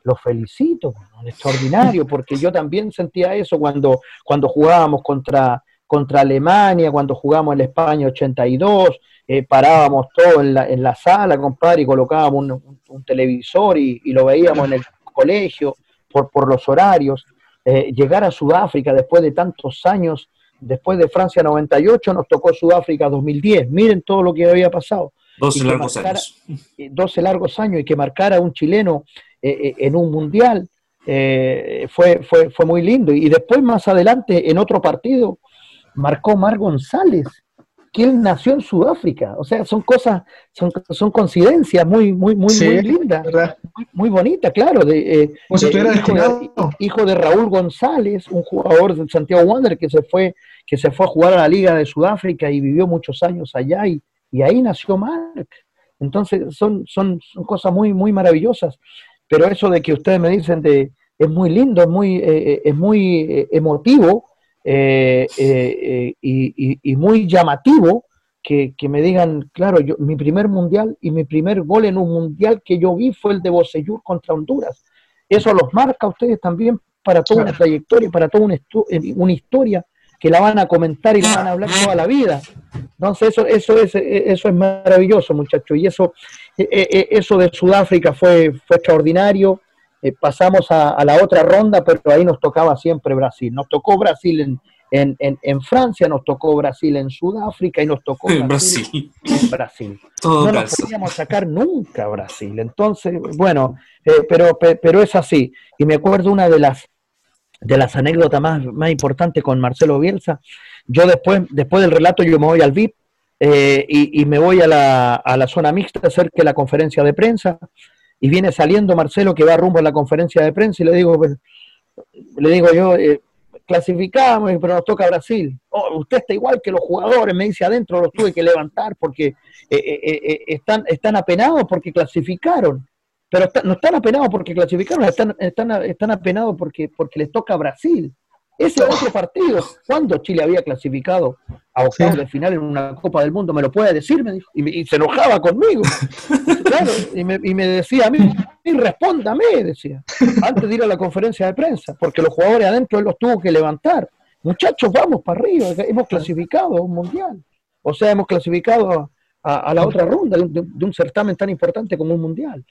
los felicito, extraordinario, porque yo también sentía eso cuando, cuando jugábamos contra, contra Alemania, cuando jugábamos en la España 82, eh, parábamos todo en la, en la sala, compadre, y colocábamos un, un- un televisor y, y lo veíamos en el colegio por, por los horarios. Eh, llegar a Sudáfrica después de tantos años, después de Francia 98, nos tocó Sudáfrica 2010. Miren todo lo que había pasado. 12 y que largos marcara- años. eh, 12 largos años y que marcara a un chileno eh, eh, en un mundial eh, fue, fue, fue muy lindo. Y después, más adelante, en otro partido, marcó Mar González, que él nació en Sudáfrica. O sea, son cosas, son, son coincidencias muy, muy, muy, Sí, muy lindas, ¿verdad? muy, muy bonitas, claro. De, eh, Como si eh, estuviera hijo, de, destinado. hijo de Raúl González, un jugador del Santiago Wander que se fue, que se fue a jugar a la Liga de Sudáfrica y vivió muchos años allá y, y ahí nació Marc. Entonces son, son, son cosas muy, muy maravillosas. Pero eso de que ustedes me dicen de es muy lindo, es muy, eh, eh, es muy eh, emotivo eh, eh, eh, y, y- y muy llamativo que, que me digan, claro, yo, mi primer mundial y mi primer gol en un mundial que yo vi fue el de Bocellur contra Honduras. Eso los marca a ustedes también para toda una trayectoria, para toda una, eh, una historia que la van a comentar y la van a hablar toda la vida. Entonces eso, eso, es, eso es maravilloso, muchachos. Y eso, eso de Sudáfrica fue, fue extraordinario. Eh, pasamos a, a la otra ronda, pero ahí nos tocaba siempre Brasil. Nos tocó Brasil en, en, en, Francia, nos tocó Brasil en Sudáfrica y nos tocó Brasil, en Brasil. no nos podíamos sacar nunca Brasil. Entonces, bueno, eh, pero, pero es así. Y me acuerdo una de las de las anécdotas más, más importantes con Marcelo Bielsa. Yo después, después del relato, yo me voy al VIP eh, y, me voy a la, a la zona mixta cerca de la conferencia de prensa y viene saliendo Marcelo que va rumbo a la conferencia de prensa y le digo, pues, le digo yo, eh, clasificamos, pero nos toca Brasil. Oh, usted está igual que los jugadores, me dice adentro, los tuve que levantar porque eh, están, están apenados porque clasificaron. Pero no están apenados porque clasificaron, están, están, están apenados porque, porque les toca Brasil. Ese otro partido, ¿cuándo Chile había clasificado a octavos de final en una Copa del Mundo? ¿Me lo puede decir? Me dijo, y, se enojaba conmigo. claro, y me, y me decía a mí, y respóndame, decía, antes de ir a la conferencia de prensa, porque los jugadores adentro él los tuvo que levantar. Muchachos, vamos para arriba, hemos clasificado a un mundial. O sea, hemos clasificado a, la otra ronda de un, certamen tan importante como un mundial.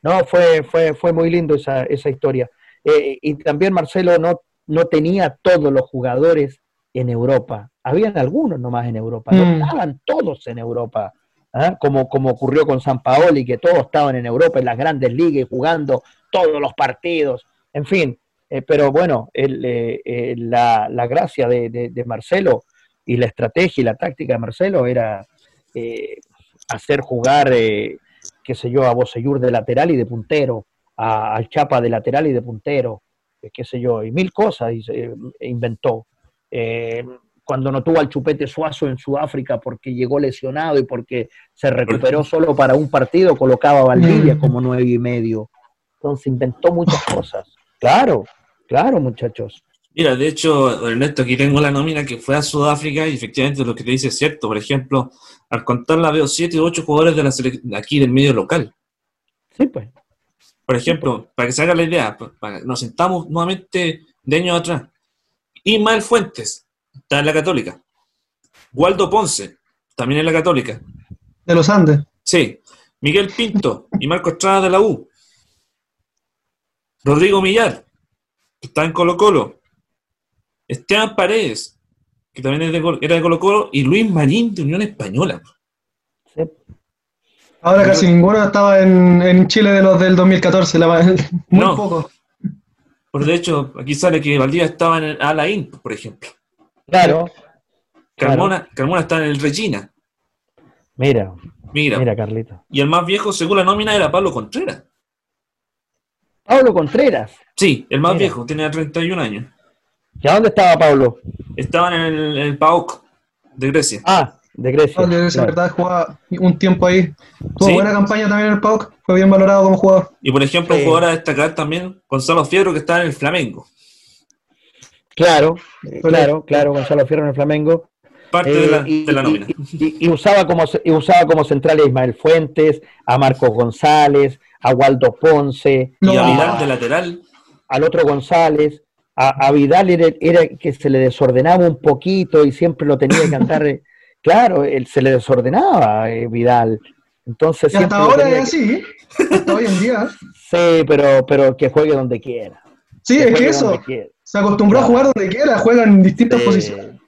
No, fue, fue, fue muy lindo esa, esa historia. Eh, y también Marcelo no no tenía todos los jugadores en Europa. Habían algunos nomás en Europa, no mm. estaban todos en Europa. ¿ah? Como, como ocurrió con San Paoli, que todos estaban en Europa, en las grandes ligas, jugando todos los partidos. En fin, eh, pero bueno, eh, eh, la, gracia de, Marcelo y la estrategia y la táctica de Marcelo era hacer jugar, qué sé yo, a Boseyur de lateral y de puntero, al Chapa de lateral y de puntero, qué sé yo, y mil cosas eh, inventó. Eh, cuando no tuvo al chupete Suazo en Sudáfrica porque llegó lesionado y porque se recuperó solo para un partido, colocaba a Valdivia como nueve y medio. Entonces inventó muchas cosas. Claro, claro, muchachos. Mira, de hecho, Ernesto, aquí tengo la nómina que fue a Sudáfrica y efectivamente lo que te dice es cierto. Por ejemplo, al contarla veo siete u ocho jugadores de la aquí del medio local. Sí, pues. Por ejemplo, para que se haga la idea, nos sentamos nuevamente de años atrás. Ismael Fuentes, está en la Católica. Waldo Ponce, también en la Católica. De los Andes. Sí. Miguel Pinto y Marco Estrada de la U. Rodrigo Millar, que está en Colo Colo. Esteban Paredes, que también era de Colo Colo. Y Luis Marín de Unión Española. Sí. Ahora casi ninguno estaba en, Chile de los del 2014, la, muy poco. Por de hecho, aquí sale que Valdivia estaba en el Alain, por ejemplo. Claro. Carmona, Carmona está en el Regina. Mira. Mira. Mira, Carlito. Y el más viejo, según la nómina, era Pablo Contreras. Pablo Contreras. Sí, el más viejo, tenía 31 años. ¿Y a dónde estaba Pablo? Estaban en el, el PAOK de Grecia. Ah, de Grecia. De Grecia, verdad, jugaba un tiempo ahí. Tuvo buena campaña también en el PAOK, fue bien valorado como jugador. Y por ejemplo, un jugador a destacar también, Gonzalo Fierro, que está en el Flamengo. Claro, claro, claro, Gonzalo Fierro en el Flamengo. Parte de, la, eh, nómina. Y, usaba como, usaba como central a Ismael Fuentes, a Marcos González, a Waldo Ponce. Y a Vidal de lateral. Al otro González. A, Vidal era, era, que se le desordenaba un poquito y siempre lo tenía que andar Claro, él se le desordenaba eh, Vidal. Entonces, y hasta ahora es así, hasta hoy en día. Sí, pero, pero que juegue donde quiera. Sí, es que eso. Se acostumbró a jugar donde quiera, juega en distintas posiciones.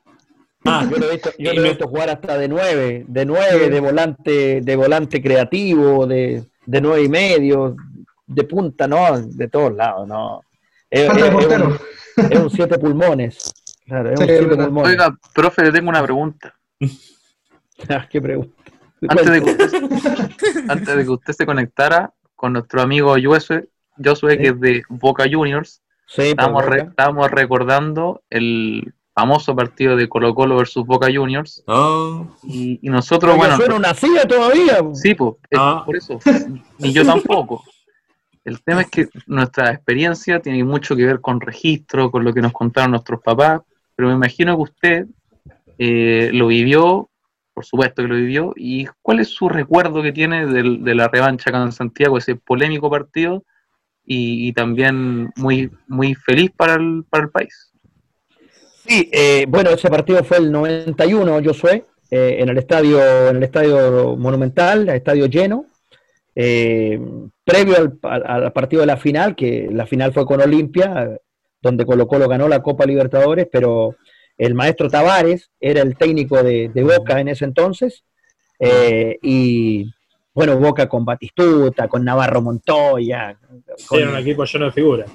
Ah, yo lo he visto, yo lo he visto jugar hasta de nueve, de nueve, de volante, de volante creativo, de, de nueve y medio, de punta, no, de todos lados, no. Es, un, siete pulmones. Claro, es un siete pulmones. Oiga, profe, le tengo una pregunta. Ah, qué pregunta. Antes de, que usted, se conectara con nuestro amigo Josué, Josué que es de Boca Juniors, pues, estábamos, recordando el famoso partido de Colo Colo versus Boca Juniors. Oh. Y, nosotros, bueno... no nacía todavía. Sí, pues, ah. por eso. Ni yo tampoco. El tema es que nuestra experiencia tiene mucho que ver con registro, con lo que nos contaron nuestros papás, pero me imagino que usted eh, lo vivió, por supuesto que lo vivió, y cuál es su recuerdo que tiene de, la revancha en Santiago, ese polémico partido, y, también muy, muy feliz para el, para el país. Sí, eh, bueno, ese partido fue el 91, yo soy, eh, en el estadio, en el estadio monumental, el estadio lleno, previo al, al, partido de la final, que la final fue con Olimpia, donde Colo Colo ganó la Copa Libertadores, pero el maestro Tavares era el técnico de, Boca en ese entonces, eh, y bueno, Boca con Batistuta, con Navarro Montoya. Con, era un equipo lleno de figuras.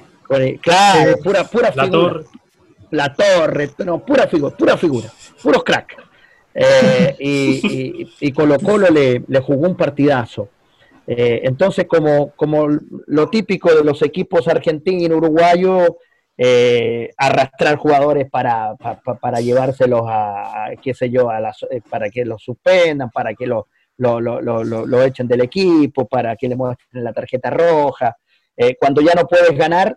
claro, pura, pura la Torre. La Torre, no, pura figura, pura figura, puros crack. Eh, y, y, Colo Colo le, jugó un partidazo. Eh, entonces, como, como lo típico de los equipos argentinos y uruguayos, eh, arrastrar jugadores para, para, llevárselos a, qué sé yo, a eh, para que los suspendan, para que lo, lo, echen del equipo, para que le muestren la tarjeta roja. Eh, cuando ya no puedes ganar,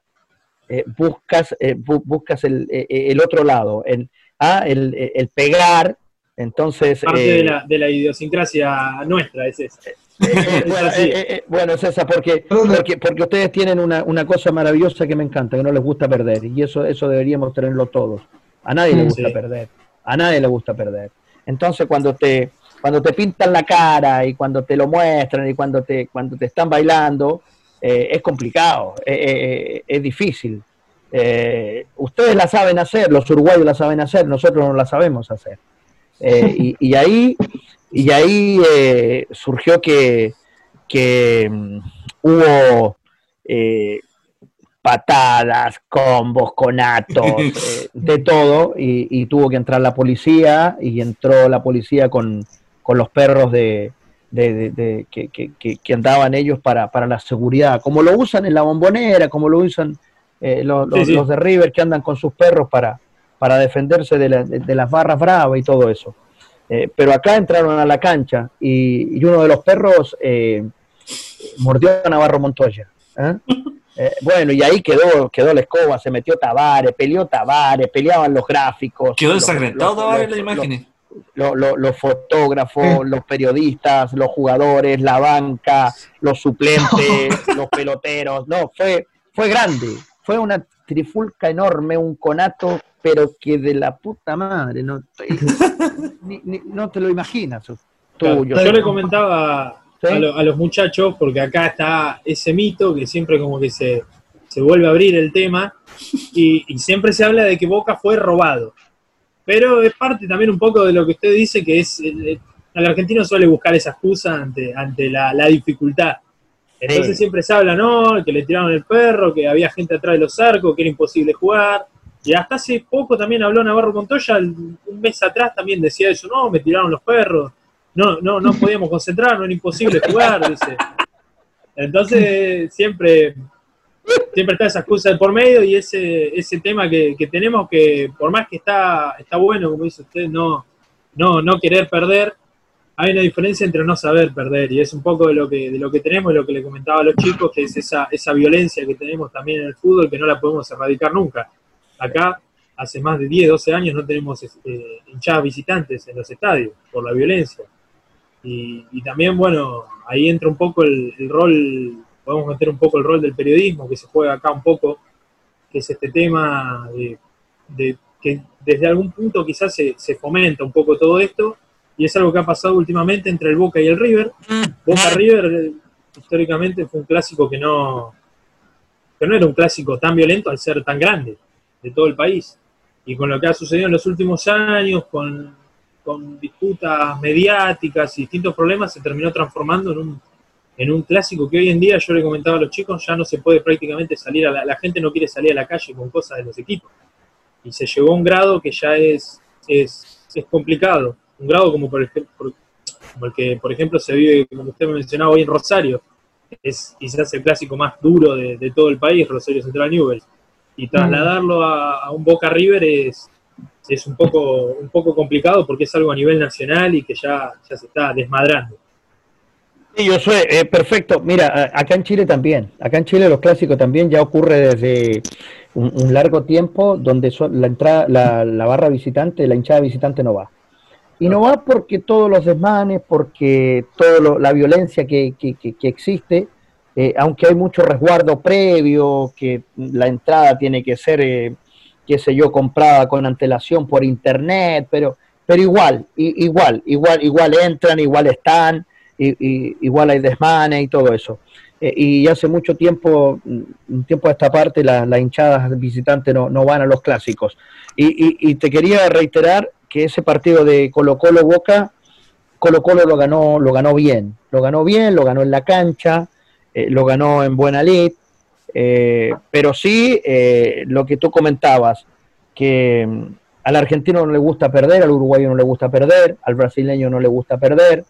buscas, buscas el, el, otro lado, el, ah, el, el pegar. Entonces, Parte de, la, de la idiosincrasia nuestra es esa. Eh, eh, bueno, eh, bueno, César, porque, porque, porque ustedes tienen una, una, cosa maravillosa que me encanta, que no les gusta perder, y eso, eso deberíamos tenerlo todos. A nadie le gusta perder, a nadie le gusta perder. Entonces, cuando te, cuando te pintan la cara y cuando te lo muestran y cuando te, cuando te están bailando, es complicado, es difícil. ustedes la saben hacer, los uruguayos la saben hacer, nosotros no la sabemos hacer. y, y ahí y ahí eh, surgió que, mm, hubo eh, patadas, combos, conatos, eh, de todo, y, tuvo que entrar la policía, y entró la policía con, los perros de, que, andaban ellos para, la seguridad, como lo usan en la bombonera, como lo usan los, de River que andan con sus perros para, para defenderse de, las barras bravas y todo eso. Eh, pero acá entraron a la cancha y, uno de los perros eh, mordió a Navarro Montoya. ¿eh? bueno, y ahí quedó, quedó la escoba, se metió Tavares, peleó Tavares, peleaban los gráficos. Quedó ensangrentado Tavares la imagen. Los, fotógrafos, los periodistas, los jugadores, la banca, los suplentes, los peloteros. No, fue, fue grande. Fue una trifulca enorme, un conato pero que de la puta madre, no, no te lo imaginas. yo le comentaba a, los muchachos, porque acá está ese mito que siempre como que se, se vuelve a abrir el tema, y, siempre se habla de que Boca fue robado. Pero es parte también un poco de lo que usted dice, que es, el, argentino suele buscar esa excusa ante, ante la, dificultad. Entonces siempre se habla, ¿no? Que le tiraron el perro, que había gente atrás de los arcos, que era imposible jugar. Y hasta hace poco también habló Navarro Montoya, un mes atrás también decía eso, no, me tiraron los perros, no, no, no podíamos concentrarnos, era imposible jugar, dice. Entonces siempre, siempre está esa excusa de por medio y ese, ese tema que, tenemos que, por más que está, está bueno, como dice usted, no, no, no querer perder, hay una diferencia entre no saber perder y es un poco de lo que, de lo que tenemos lo que le comentaba a los chicos, que es esa, esa violencia que tenemos también en el fútbol que no la podemos erradicar nunca Acá, hace más de 10, 12 años, no tenemos este, hinchadas visitantes en los estadios por la violencia. Y, también, bueno, ahí entra un poco el, rol, podemos meter un poco el rol del periodismo que se juega acá un poco, que es este tema de, que desde algún punto quizás se, fomenta un poco todo esto, y es algo que ha pasado últimamente entre el Boca y el River. Boca River eh, históricamente fue un clásico que no, que no era un clásico tan violento al ser tan grande de todo el país. Y con lo que ha sucedido en los últimos años, con, disputas mediáticas y distintos problemas, se terminó transformando en un, en un clásico que hoy en día, yo le comentaba a los chicos, ya no se puede prácticamente salir a la, la gente no quiere salir a la calle con cosas de los equipos. Y se llegó a un grado que ya es, es, es complicado. Un grado como, por ejemplo, como el que, por ejemplo, se vive, como usted me mencionaba hoy en Rosario. Es quizás el clásico más duro de, todo el país, Rosario Central Newell's y trasladarlo a, un Boca River es, es un, poco, un poco complicado porque es algo a nivel nacional y que ya, ya se está desmadrando. Sí, yo soy eh, perfecto. Mira, acá en Chile también, acá en Chile los clásicos también ya ocurre desde un, largo tiempo donde la entrada, la, barra visitante, la hinchada visitante no va. Y no va porque todos los desmanes, porque toda la violencia que, que, que existe, eh, aunque hay mucho resguardo previo, que la entrada tiene que ser, eh, qué sé yo, comprada con antelación por internet, pero, pero igual, igual, igual, igual entran, igual están, igual hay desmanes y todo eso. y hace mucho tiempo, un tiempo a esta parte, las hinchadas visitantes no, no, van a los clásicos. Y, y, te quería reiterar que ese partido de Colo Colo Boca, Colo Colo lo ganó, lo ganó bien, lo ganó bien, lo ganó en la cancha, lo ganó en buena lid, pero sí lo que tú comentabas, que mm, al argentino no le gusta perder, al uruguayo no le gusta perder, al brasileño no le gusta perder.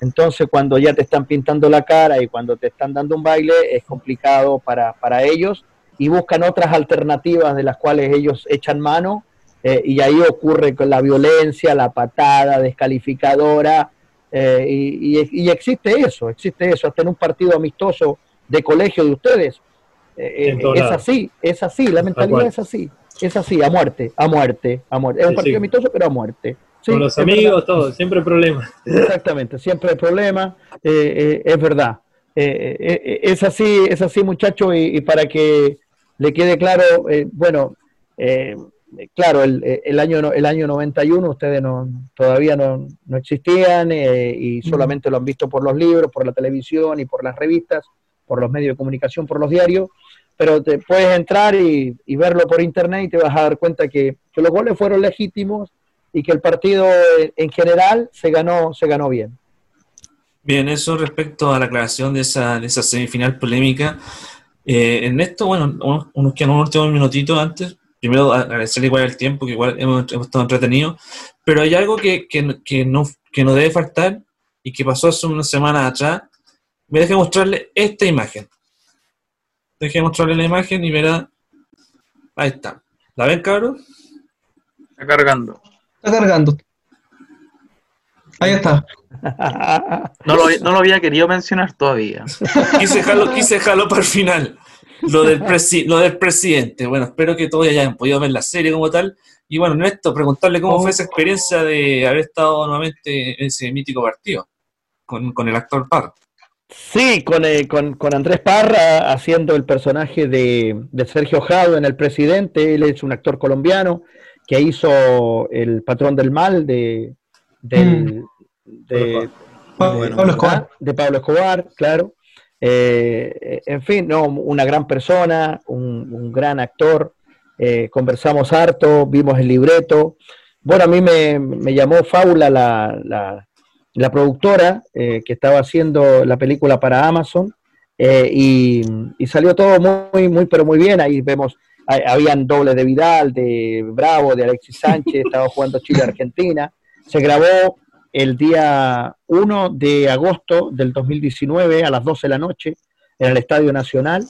Entonces, cuando ya te están pintando la cara y cuando te están dando un baile, es complicado para, para ellos y buscan otras alternativas de las cuales ellos echan mano eh, y ahí ocurre con la violencia, la patada descalificadora eh, y, y, existe eso, existe eso, hasta en un partido amistoso de colegio de ustedes. Eh, es así, es así, la mentalidad es así. Es así, a muerte, a muerte, a muerte. Es un partido amistoso, pero a muerte. Con los amigos, todo, siempre hay problema. Exactamente, siempre hay problema, eh, eh, es verdad. Eh, es así, es así, muchacho, y, para que le quede claro, bueno, claro, el, el, año el año 91 ustedes no, todavía no, no existían y solamente lo han visto por los libros, por la televisión y por las revistas, por los medios de comunicación, por los diarios, pero te puedes entrar y, verlo por internet y te vas a dar cuenta que, los goles fueron legítimos y que el partido en general se ganó, se ganó bien. Bien, eso respecto a la aclaración de esa, de esa semifinal polémica. Eh, en esto, bueno, unos, quedan unos últimos minutitos antes. Primero, agradecerle igual el tiempo, que igual hemos, estado entretenidos. Pero hay algo que, que, que, no, que no debe faltar y que pasó hace una semana atrás. Me deja mostrarle esta imagen. Deje mostrarle la imagen y verá. Ahí está. ¿La ven, cabrón? Está cargando. Está cargando. Ahí está. No lo, no lo había querido mencionar todavía. Quise dejarlo, quise dejarlo para el final. Lo del, lo del presidente. Bueno, espero que todos hayan podido ver la serie como tal. Y bueno, Néstor, preguntarle cómo fue esa experiencia de haber estado nuevamente en ese mítico partido con, con el actor Parr. Sí, con, eh, con, con, Andrés Parra haciendo el personaje de, Sergio Jado en El Presidente. Él es un actor colombiano que hizo El Patrón del Mal de, mm. de, Pablo, Escobar. de Pablo Escobar, claro. Eh, en fin, no, una gran persona, un, gran actor. Eh, conversamos harto, vimos el libreto. Bueno, a mí me, llamó Faula la la productora eh, que estaba haciendo la película para Amazon eh, y, salió todo muy, muy, pero muy bien. Ahí vemos, habían dobles de Vidal, de Bravo, de Alexis Sánchez, estaba jugando Chile-Argentina. Se grabó el día 1 de agosto del 2019 a las 12 de la noche en el Estadio Nacional,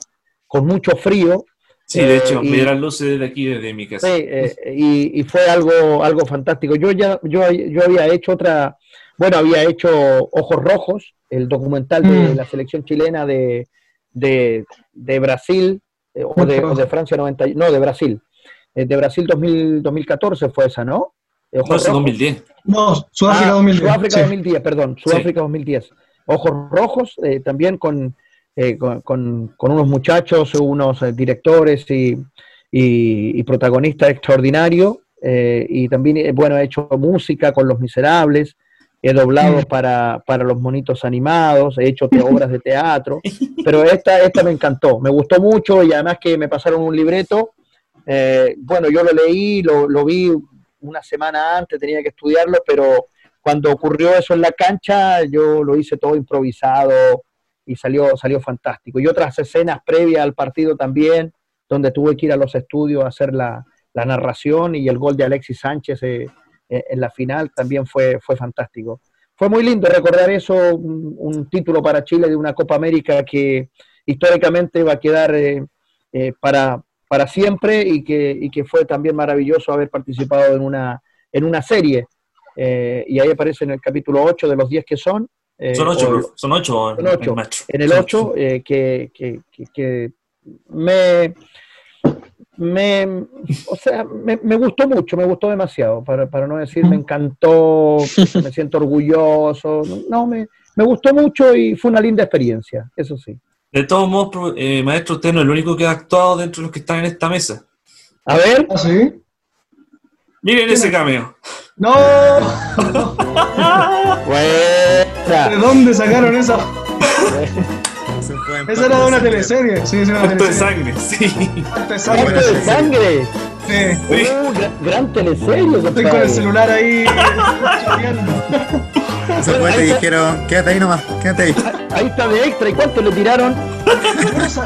con mucho frío. Sí, de hecho, eh, las luces de aquí, desde mi casa. Sí, y, y, fue algo, algo fantástico. Yo ya yo, yo había hecho otra, bueno, había hecho Ojos Rojos, el documental de mm. la selección chilena de, Brasil, eh, o, de, Francia 90, no, de Brasil. Eh, de Brasil 2014 fue esa, ¿no? No, 2010. No, Sudáfrica 2010. Ah, Sudáfrica 2010, perdón, Sudáfrica 2010. Ojos Rojos, eh, también con, con, unos muchachos, unos directores y, y, protagonistas extraordinarios. y también, bueno, ha hecho música con Los Miserables he doblado mm. para, para, los monitos animados, he hecho obras de teatro, pero esta, esta me encantó, me gustó mucho y además que me pasaron un libreto, eh, bueno, yo lo leí, lo, lo, vi una semana antes, tenía que estudiarlo, pero cuando ocurrió eso en la cancha, yo lo hice todo improvisado y salió, salió fantástico. Y otras escenas previas al partido también, donde tuve que ir a los estudios a hacer la, la narración y el gol de Alexis Sánchez. Eh, eh, en la final también fue, fue fantástico. Fue muy lindo recordar eso, un, título para Chile de una Copa América que históricamente va a quedar eh, eh, para, para siempre y que, y que fue también maravilloso haber participado en una, en una serie. y ahí aparece en el capítulo 8 de los 10 que son. son 8, son 8 en, en, el 8, que, que, que me me, o sea, me, gustó mucho, me gustó demasiado, para, para no decir me encantó, me siento orgulloso, no, me, me gustó mucho y fue una linda experiencia, eso sí. De todos modos, eh, maestro, usted no es el único que ha actuado dentro de los que están en esta mesa. A ver. ¿Ah, sí? Miren ese cameo. ¡No! ¿De dónde sacaron esa? Esa era de una teleserie. Sí, esa era una Acto de teleserie. sangre, sí. Acto de ¡Acto sangre. de sangre! Sí. Uh, gran, gran teleserie, Estoy con el celular ahí. güeyes te dijeron, quédate ahí nomás, quédate ahí. Ahí está de extra. ¿Y cuánto le tiraron?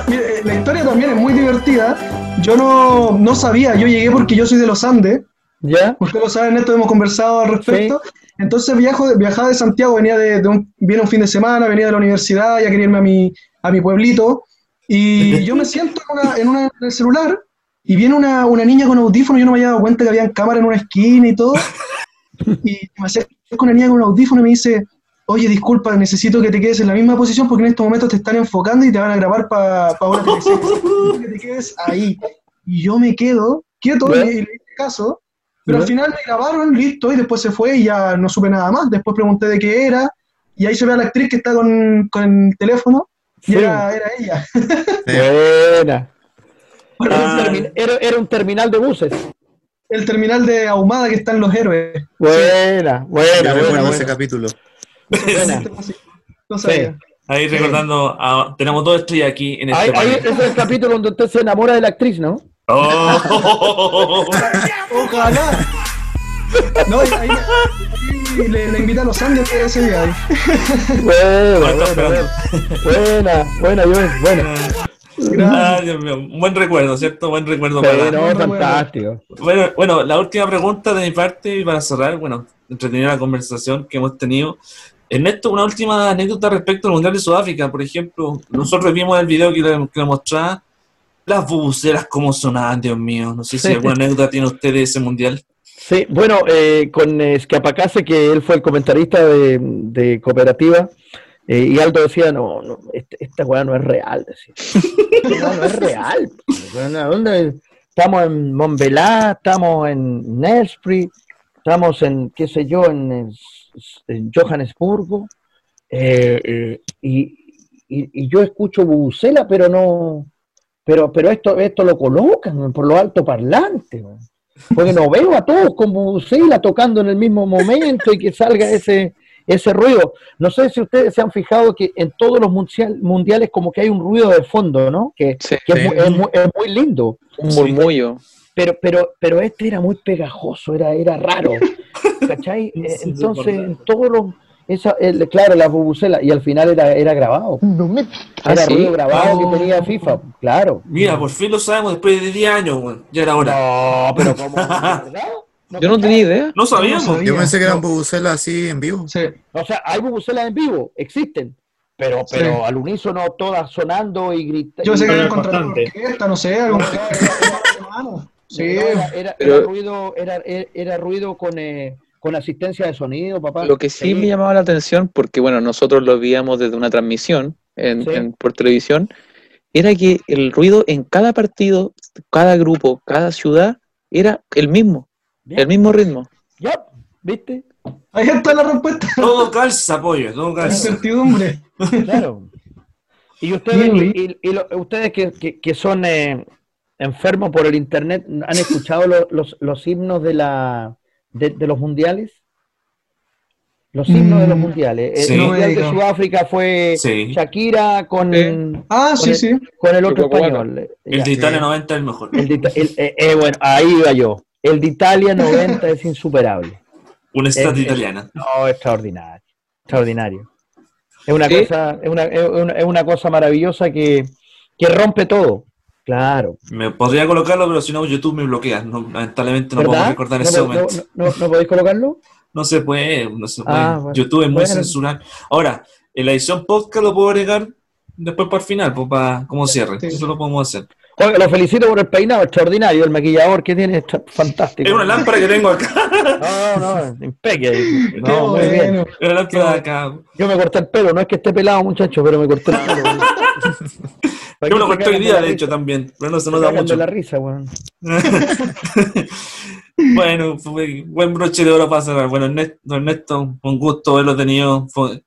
Eh, la historia también es muy divertida. Yo no, no sabía, yo llegué porque yo soy de los Andes. ¿Ya? Usted lo sabe, Neto, hemos conversado al respecto. Entonces viajo, viajaba de Santiago, venía de, de un, viene un fin de semana, venía de la universidad, ya quería irme a mi, a mi pueblito. Y yo me siento en, una, en, una- en el celular y viene una, una niña con audífono, yo no me había dado cuenta que había cámara en una esquina y todo. Y me acerco con una niña con audífono y me dice, oye, disculpa, necesito que te quedes en la misma posición porque en estos momentos te están enfocando y te van a grabar para una teleserie. Necesito que te quedes ahí. Y yo me quedo quieto y, le hice caso. Pero al final me grabaron, listo, y después se fue y ya no supe nada más. Después pregunté de qué era, y ahí se ve a la actriz que está con, con el teléfono, y Sí. era, era ella. Buena. Era un, Ah. termi- era- era un terminal de buses. El terminal de Ahumada que están los héroes. Buena, buena, buena, recuerdo ese buena. capítulo. Buena. No sabía. Ahí recordando, a- tenemos dos estrellas aquí en este Ahí, ahí ese es el capítulo donde usted se enamora de la actriz, ¿no? Oh. Ojalá. No, y ahí, ahí le, le invita a los Andes ese día. ahí. Buena, buena, esperando. buena, buena, buena, buena. Dios mío, un buen recuerdo, ¿cierto? Buen recuerdo Sí, para... no, Bueno, fantástico. Bueno, bueno, la última pregunta de mi parte y para cerrar, bueno, entretener la conversación que hemos tenido. Ernesto, una última anécdota respecto al Mundial de Sudáfrica, por ejemplo, nosotros vimos el video que le, que le mostraba, las bubuceras como sonaban, Dios mío, no sé si Sí. alguna anécdota tiene usted de ese Mundial. Sí, bueno, eh, con eh, Escapacase, que él fue el comentarista de, de Cooperativa, eh, y Aldo decía, no, no este- esta weá no es real, decía. Weá no es real. Bueno, ¿dónde? Estamos en Montbelá, estamos en Nelspree, estamos en, qué sé yo, en, Johannesburgo, eh, eh, y, y- y yo escucho bubucela, pero no, pero, pero esto, esto lo colocan por lo alto parlante, weón. porque no veo a todos con bubucela tocando en el mismo momento y que salga ese, ese ruido. No sé si ustedes se han fijado que en todos los mundial- mundiales como que hay un ruido de fondo, ¿no? Que, Sí, que es, Sí. muy, es muy- es muy lindo. un murmullo. Pero, pero, pero este era muy pegajoso, era, era raro. ¿Cachai? Sí, Entonces, en todos los. Esa, el- claro, la bubucela, y al final era, era grabado. Ah, Era ¿sí? ruido grabado Oh. que tenía FIFA, claro. Mira, por fin lo sabemos después de 10 años, weón. ya era hora. No, pero ¿cómo? Yo no tenía idea. No sabíamos. No sabía. Yo pensé que eran No. bubucelas así en vivo. Sí. O sea, hay bubucelas en vivo, existen. Pero, pero Sí. al unísono todas sonando y gritando. Yo sé que contratado bastante. orquesta, no sé, algo. Sí. Era, era- Pero- era ruido, era, era, era ruido con, eh, con asistencia de sonido, papá. Lo que sí me llamaba la atención, porque bueno, nosotros lo veíamos desde una transmisión en, Sí. en- por televisión, era que el ruido en cada partido, cada grupo, cada ciudad, era el mismo, El mismo ritmo. ya, ¿viste? Ahí está la respuesta. Todo calza, pollo, todo calza. incertidumbre. Claro. Y ustedes, y, y- y lo- ustedes que, que- que son eh, enfermos por el internet, ¿han escuchado lo- los, los himnos de la de, de los mundiales? Los himnos de los Mm, mundiales. El mundial de Sudáfrica fue Sí. Shakira con, Sí. Ah, Con sí, el- sí. con el otro español. El Ya. de Italia Sí. 90 es el mejor. El de el- eh, eh, bueno, ahí iba yo. El de Italia 90 es insuperable. Una estatua italiana. No, extraordinario. Extraordinario. Es una ¿Sí? cosa, es una, es una, es una cosa maravillosa que, que rompe todo. Claro. Me podría colocarlo, pero si no, YouTube me bloquea. No, lamentablemente no puedo ¿Verdad? recordar ¿No, ese no, momento. no, no- no podéis colocarlo? No se puede, no se puede. Ah, bueno. YouTube es muy Bueno. censural. Ahora, en la edición podcast lo puedo agregar después para el final, pues para como cierre. Sí. Eso lo podemos hacer. Oiga, lo felicito por el peinado extraordinario, el maquillador que tiene está fantástico. Es una lámpara que tengo acá. No, no, impeque. Qué No, muy bien. bueno. Una lámpara de acá. Yo me corté el pelo, no es que esté pelado, muchacho, pero me corté el pelo. Yo me lo corté hoy día, de hecho, también. Pero no se Se nota mucho. la risa, weón. bueno, fue buen broche de oro para cerrar. Bueno, Ernesto, Ernesto un gusto haberlo tenido. Fue-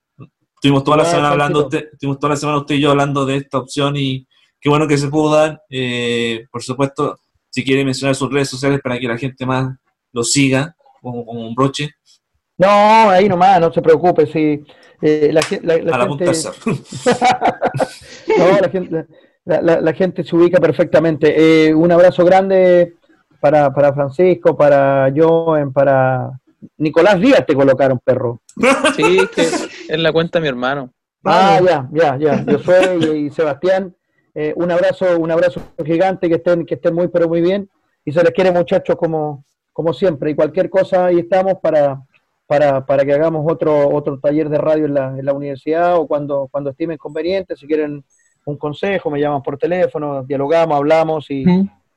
Estuvimos toda la semana hablando, usted, estuvimos toda la semana usted y yo hablando de esta opción y qué bueno que se pudo dar. Eh, por supuesto, si quiere mencionar sus redes sociales para que la gente más lo siga como, como un broche. No, ahí nomás, no se preocupe, sí. Eh, la, la, la, a la gente... no, la gente, la, gente se ubica perfectamente. Eh, un abrazo grande para, para Francisco, para Joen, para Nicolás Díaz te colocaron, perro. Sí, que es la cuenta de mi hermano. Ah, ya, ya, ya. Yo soy y Sebastián. Eh, un abrazo, un abrazo gigante, que estén, que estén muy, pero muy bien. Y se les quiere, muchachos, como, como siempre. Y cualquier cosa, ahí estamos para, para, para que hagamos otro, otro taller de radio en la, en la universidad o cuando, cuando estimen conveniente. Si quieren un consejo, me llaman por teléfono, dialogamos, hablamos. Y,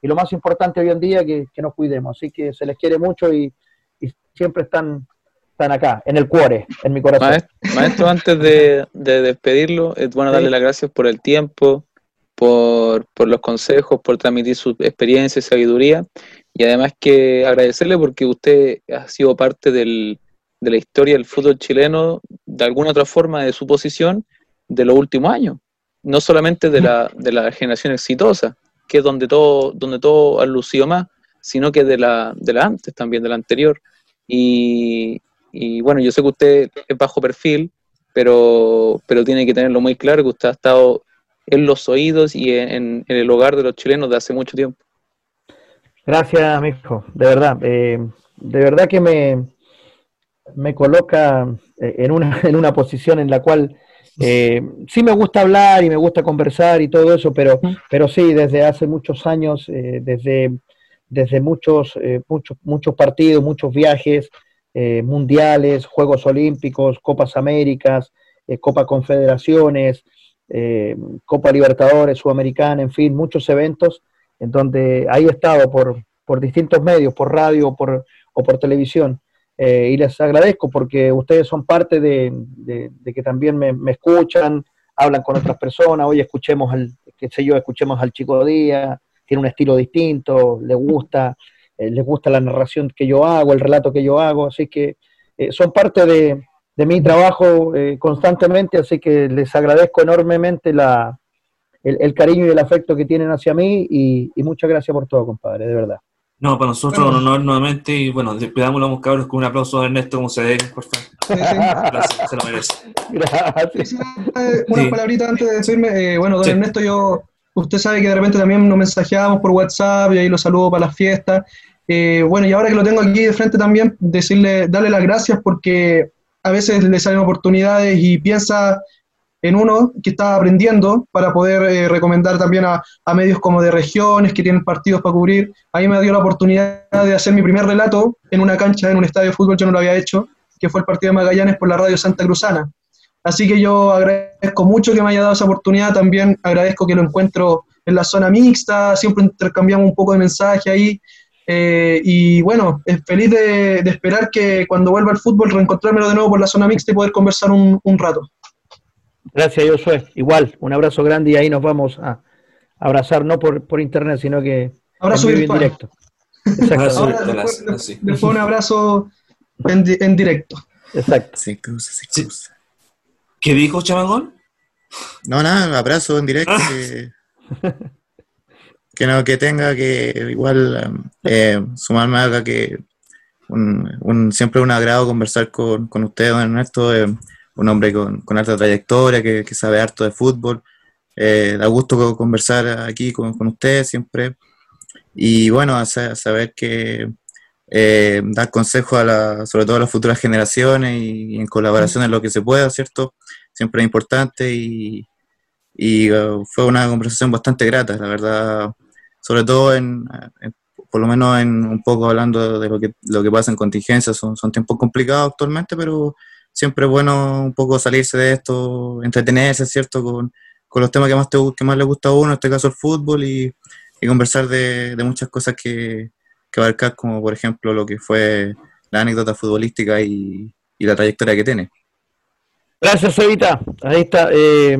y lo más importante hoy en día es que, que nos cuidemos. Así que se les quiere mucho y, y siempre están están acá, en el cuore, en mi corazón. Maestro, antes de, despedirlo, es bueno darle las gracias por el tiempo, por, los consejos, por transmitir su experiencia y sabiduría, y además que agradecerle porque usted ha sido parte de la historia del fútbol chileno, de alguna otra forma de su posición, de los últimos años, no solamente de la, de la generación exitosa, que es donde todo, donde todo ha lucido más, sino que de la, de la antes también, de la anterior. Y, y bueno, yo sé que usted es bajo perfil, pero, pero tiene que tenerlo muy claro que usted ha estado en los oídos y en, el hogar de los chilenos de hace mucho tiempo. Gracias, hijo, de verdad. Eh, de verdad que me, me coloca eh, en una, en una posición en la cual eh, sí me gusta hablar y me gusta conversar y todo eso, pero, pero sí, desde hace muchos años, desde, desde muchos, muchos, muchos partidos, muchos viajes, eh, mundiales, Juegos Olímpicos, Copas Américas, eh, Copa Confederaciones, eh, Copa Libertadores, Sudamericana, en fin, muchos eventos en donde ahí he estado por, por distintos medios, por radio o por, o por televisión. y les agradezco porque ustedes son parte de, que también me, escuchan, hablan con otras personas, hoy escuchemos al, qué sé yo, escuchemos al Chico Día, tiene un estilo distinto, le gusta, eh, les gusta la narración que yo hago, el relato que yo hago, así que eh, son parte de, mi trabajo eh, constantemente, así que les agradezco enormemente la, el, cariño y el afecto que tienen hacia mí y, muchas gracias por todo, compadre, de verdad. No, para nosotros un honor nuevamente y bueno, despedamos a cabros con un aplauso a Ernesto como se debe, por favor. Gracias, se lo merece. Gracias. Una palabrita antes de decirme, bueno, don Ernesto, yo, usted sabe que de repente también nos mensajeamos por WhatsApp y ahí lo saludo para las fiestas. Eh, bueno, y ahora que lo tengo aquí de frente también, decirle, darle las gracias porque a veces le salen oportunidades y piensa en uno que está aprendiendo para poder eh, recomendar también a, medios como de regiones que tienen partidos para cubrir. Ahí me dio la oportunidad de hacer mi primer relato en una cancha, en un estadio de fútbol, yo no lo había hecho, que fue el partido de Magallanes por la radio Santa Cruzana. Así que yo agradezco mucho que me haya dado esa oportunidad, también agradezco que lo encuentro en la zona mixta, siempre intercambiamos un poco de mensaje ahí, eh, y bueno, feliz de, esperar que cuando vuelva al fútbol reencontrármelo de nuevo por la zona mixta y poder conversar un, rato. Gracias, Josué. Igual, un abrazo grande y ahí nos vamos a abrazar, no por, por internet, sino que abrazo en, en directo. después, un abrazo en, directo. Exacto. ¿Qué dijo Chamagón? No, nada, abrazo en directo. Ah. que no que tenga que igual eh, sumarme acá que un, siempre un agrado conversar con, con usted, don Ernesto, eh, un hombre con, con alta trayectoria, que, sabe harto de fútbol. Eh, da gusto conversar aquí con, con usted siempre. Y bueno, saber que dar consejos a la, sobre todo a las futuras generaciones y, en colaboración en lo que se pueda, ¿cierto? Siempre es importante y, y fue una conversación bastante grata, la verdad sobre todo en, por lo menos en un poco hablando de lo que, lo que pasa en contingencia, son, son tiempos complicados actualmente, pero siempre es bueno un poco salirse de esto, entretenerse, ¿cierto? Con, con los temas que más, te, que más le gusta a uno, en este caso el fútbol, y, y conversar de, de, muchas cosas que, que abarcar, como por ejemplo lo que fue la anécdota futbolística y, y la trayectoria que tiene. Gracias, Evita. Ahí está. Eh,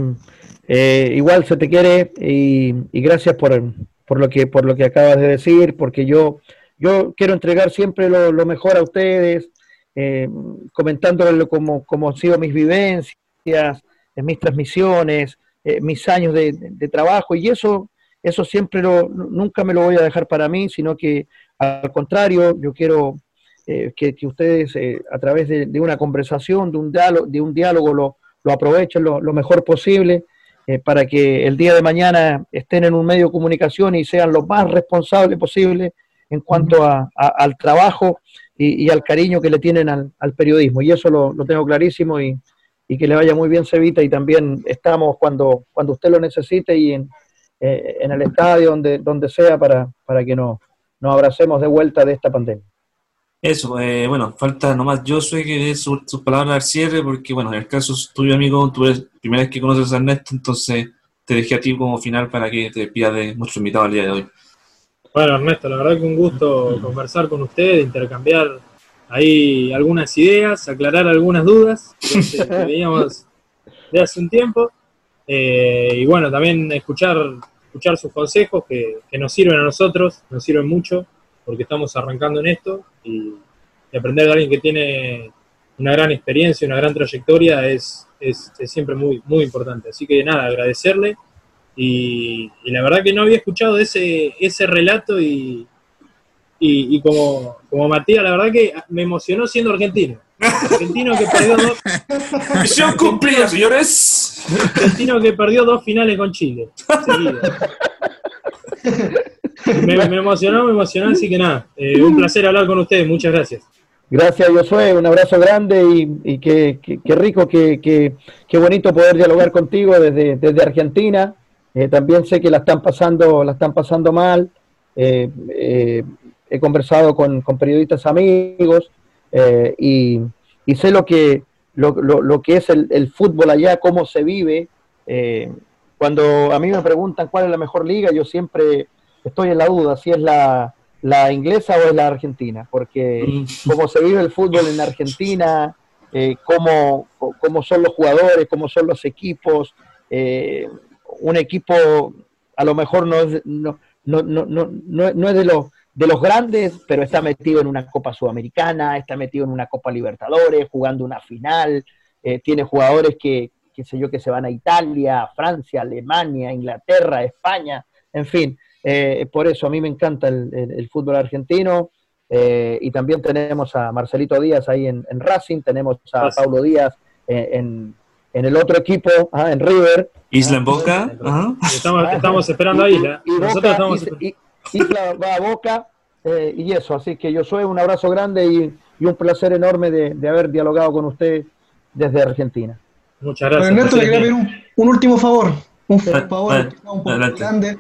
eh, igual se te quiere y, y gracias por, por lo que, por lo que acabas de decir, porque yo, yo quiero entregar siempre lo, mejor a ustedes, eh, comentándole cómo, cómo han sido mis vivencias, en mis transmisiones, eh, mis años de, trabajo, y eso, eso siempre lo, nunca me lo voy a dejar para mí, sino que al contrario, yo quiero eh, que, ustedes eh, a través de, una conversación, de un diálogo, de un diálogo lo, lo aprovechen lo, mejor posible para que el día de mañana estén en un medio de comunicación y sean lo más responsables posible en cuanto a, al trabajo y, al cariño que le tienen al, periodismo. Y eso lo, tengo clarísimo y, que le vaya muy bien Cevita y también estamos cuando, cuando usted lo necesite y en, en el estadio, donde, donde sea, para, para que nos, nos abracemos de vuelta de esta pandemia. Eso, eh, bueno, falta nomás yo soy que dé sus palabras al cierre, porque bueno, en el caso tuyo, amigo, tú eres la primera vez que conoces a Ernesto, entonces te dejé a ti como final para que te pidas nuestro invitado al día de hoy. Bueno, Ernesto, la verdad que un gusto conversar con usted, intercambiar ahí algunas ideas, aclarar algunas dudas que teníamos de hace un tiempo. Eh, y bueno, también escuchar, escuchar sus consejos que, que nos sirven a nosotros, nos sirven mucho porque estamos arrancando en esto y, aprender de alguien que tiene una gran experiencia, una gran trayectoria es, es, siempre muy, muy importante. Así que nada, agradecerle y, la verdad que no había escuchado ese, ese relato y, y, como, como Matías, la verdad que me emocionó siendo argentino. Argentino que perdió dos. Misión cumplida, señores. Argentino que perdió dos finales con Chile. me, emocionó, me emocionó, así que nada, eh, un placer hablar con ustedes, muchas gracias. Gracias, Josué, un abrazo grande y, y qué, rico, qué, qué, bonito poder dialogar contigo desde, desde Argentina. Eh, también sé que la están pasando, la están pasando mal. Eh, he conversado con, periodistas amigos y, y, sé lo que, lo, lo, que es el, el, fútbol allá, cómo se vive. cuando a mí me preguntan cuál es la mejor liga, yo siempre estoy en la duda si es la, inglesa o es la argentina, porque como se vive el fútbol en Argentina, eh, cómo, son los jugadores, cómo son los equipos, eh, un equipo a lo mejor no es, no, no, no, no, es de los de los grandes, pero está metido en una Copa Sudamericana, está metido en una Copa Libertadores, jugando una final, eh, tiene jugadores que, qué sé yo, que se van a Italia, Francia, Alemania, Inglaterra, España, en fin, eh, por eso a mí me encanta el, fútbol argentino. Eh, y también tenemos a Marcelito Díaz ahí en, Racing, tenemos a Paulo Díaz en, el otro equipo, ah, en River. Isla en Boca. Estamos, esperando a Isla. Y, Isla va a Boca. Eh, y eso, así que yo soy un abrazo grande y, un placer enorme de, haber dialogado con usted desde Argentina. Muchas gracias. Ernesto, le quería pedir un, último favor, un favor un poco grande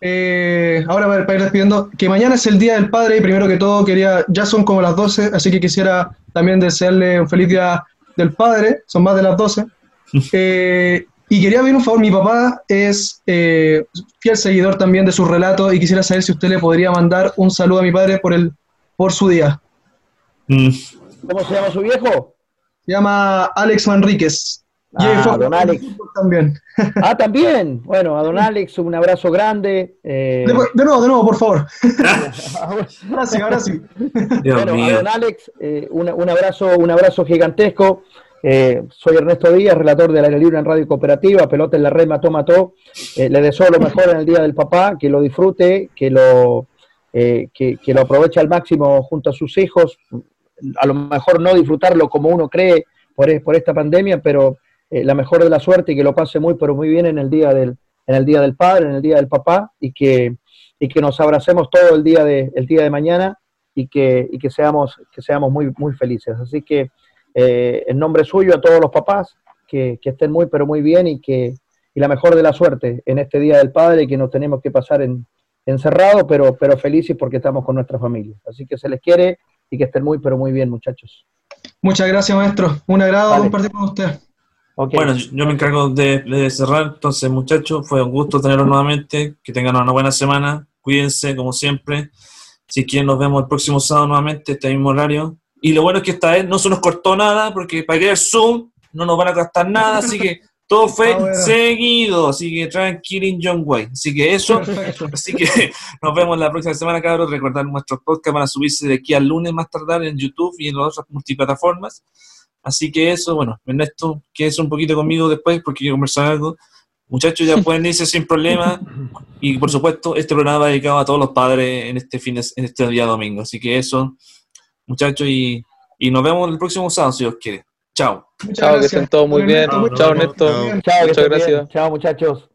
eh, ahora para, ir despidiendo, que mañana es el Día del Padre y primero que todo quería, ya son como las 12, así que quisiera también desearle un feliz Día del Padre, son más de las 12. Eh, y quería pedir un favor, mi papá es eh, fiel seguidor también de su relato y quisiera saber si usted le podría mandar un saludo a mi padre por, el, por su día. Mm. ¿Cómo se llama su viejo? Se llama Alex Manríquez. Ah, don Alex. También. Ah, también. Bueno, a don Alex un abrazo grande. Eh. De, nuevo, de nuevo, por favor. Gracias, ahora sí. bueno, a don Alex, eh, un, abrazo, un abrazo gigantesco. Eh, soy Ernesto Díaz, relator de la Libre en Radio Cooperativa, Pelota en la Red Mató Mató. le deseo lo mejor en el Día del Papá, que lo disfrute, que lo, que, que lo aproveche al máximo junto a sus hijos. A lo mejor no disfrutarlo como uno cree por, por esta pandemia, pero eh, la mejor de la suerte y que lo pase muy, pero muy bien en el día del, en el día del padre, en el día del papá, y que, y que nos abracemos todo el día de, el día de mañana y que, y que seamos, que seamos muy, muy felices. Así que eh, en nombre suyo a todos los papás, que, que, estén muy, pero muy bien y que y la mejor de la suerte en este Día del Padre, que nos tenemos que pasar en, encerrado, pero, pero felices porque estamos con nuestra familia. Así que se les quiere y que estén muy, pero muy bien, muchachos. Muchas gracias, maestro. Un agrado compartir con usted. Bueno, yo me encargo de, cerrar. Entonces, muchachos, fue un gusto tenerlos nuevamente. Que tengan una buena semana. Cuídense, como siempre. Si quieren, nos vemos el próximo sábado nuevamente, este mismo horario. Y lo bueno es que esta vez no se nos cortó nada, porque para que Zoom no nos van a gastar nada, así que todo fue ah, seguido. Así que tranquilo John Way. Así que eso. Así que nos vemos la próxima semana, cabros. Recordar nuestros podcasts van a subirse de aquí al lunes más tardar en YouTube y en las otras multiplataformas. Así que eso, bueno, Ernesto, quédese un poquito conmigo después porque quiero conversar algo. Muchachos, ya pueden irse sin problema. Y por supuesto, este programa va dedicado a todos los padres en este, fin en este día domingo. Así que eso, muchachos, y, y nos vemos el próximo sábado, si Dios quiere. Chao. Chao, que estén todos muy bien. Chao, Néstor. Chao, muchas gracias. Chao, muchachos.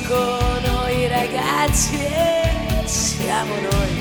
Escono i ragazzi e siamo noi.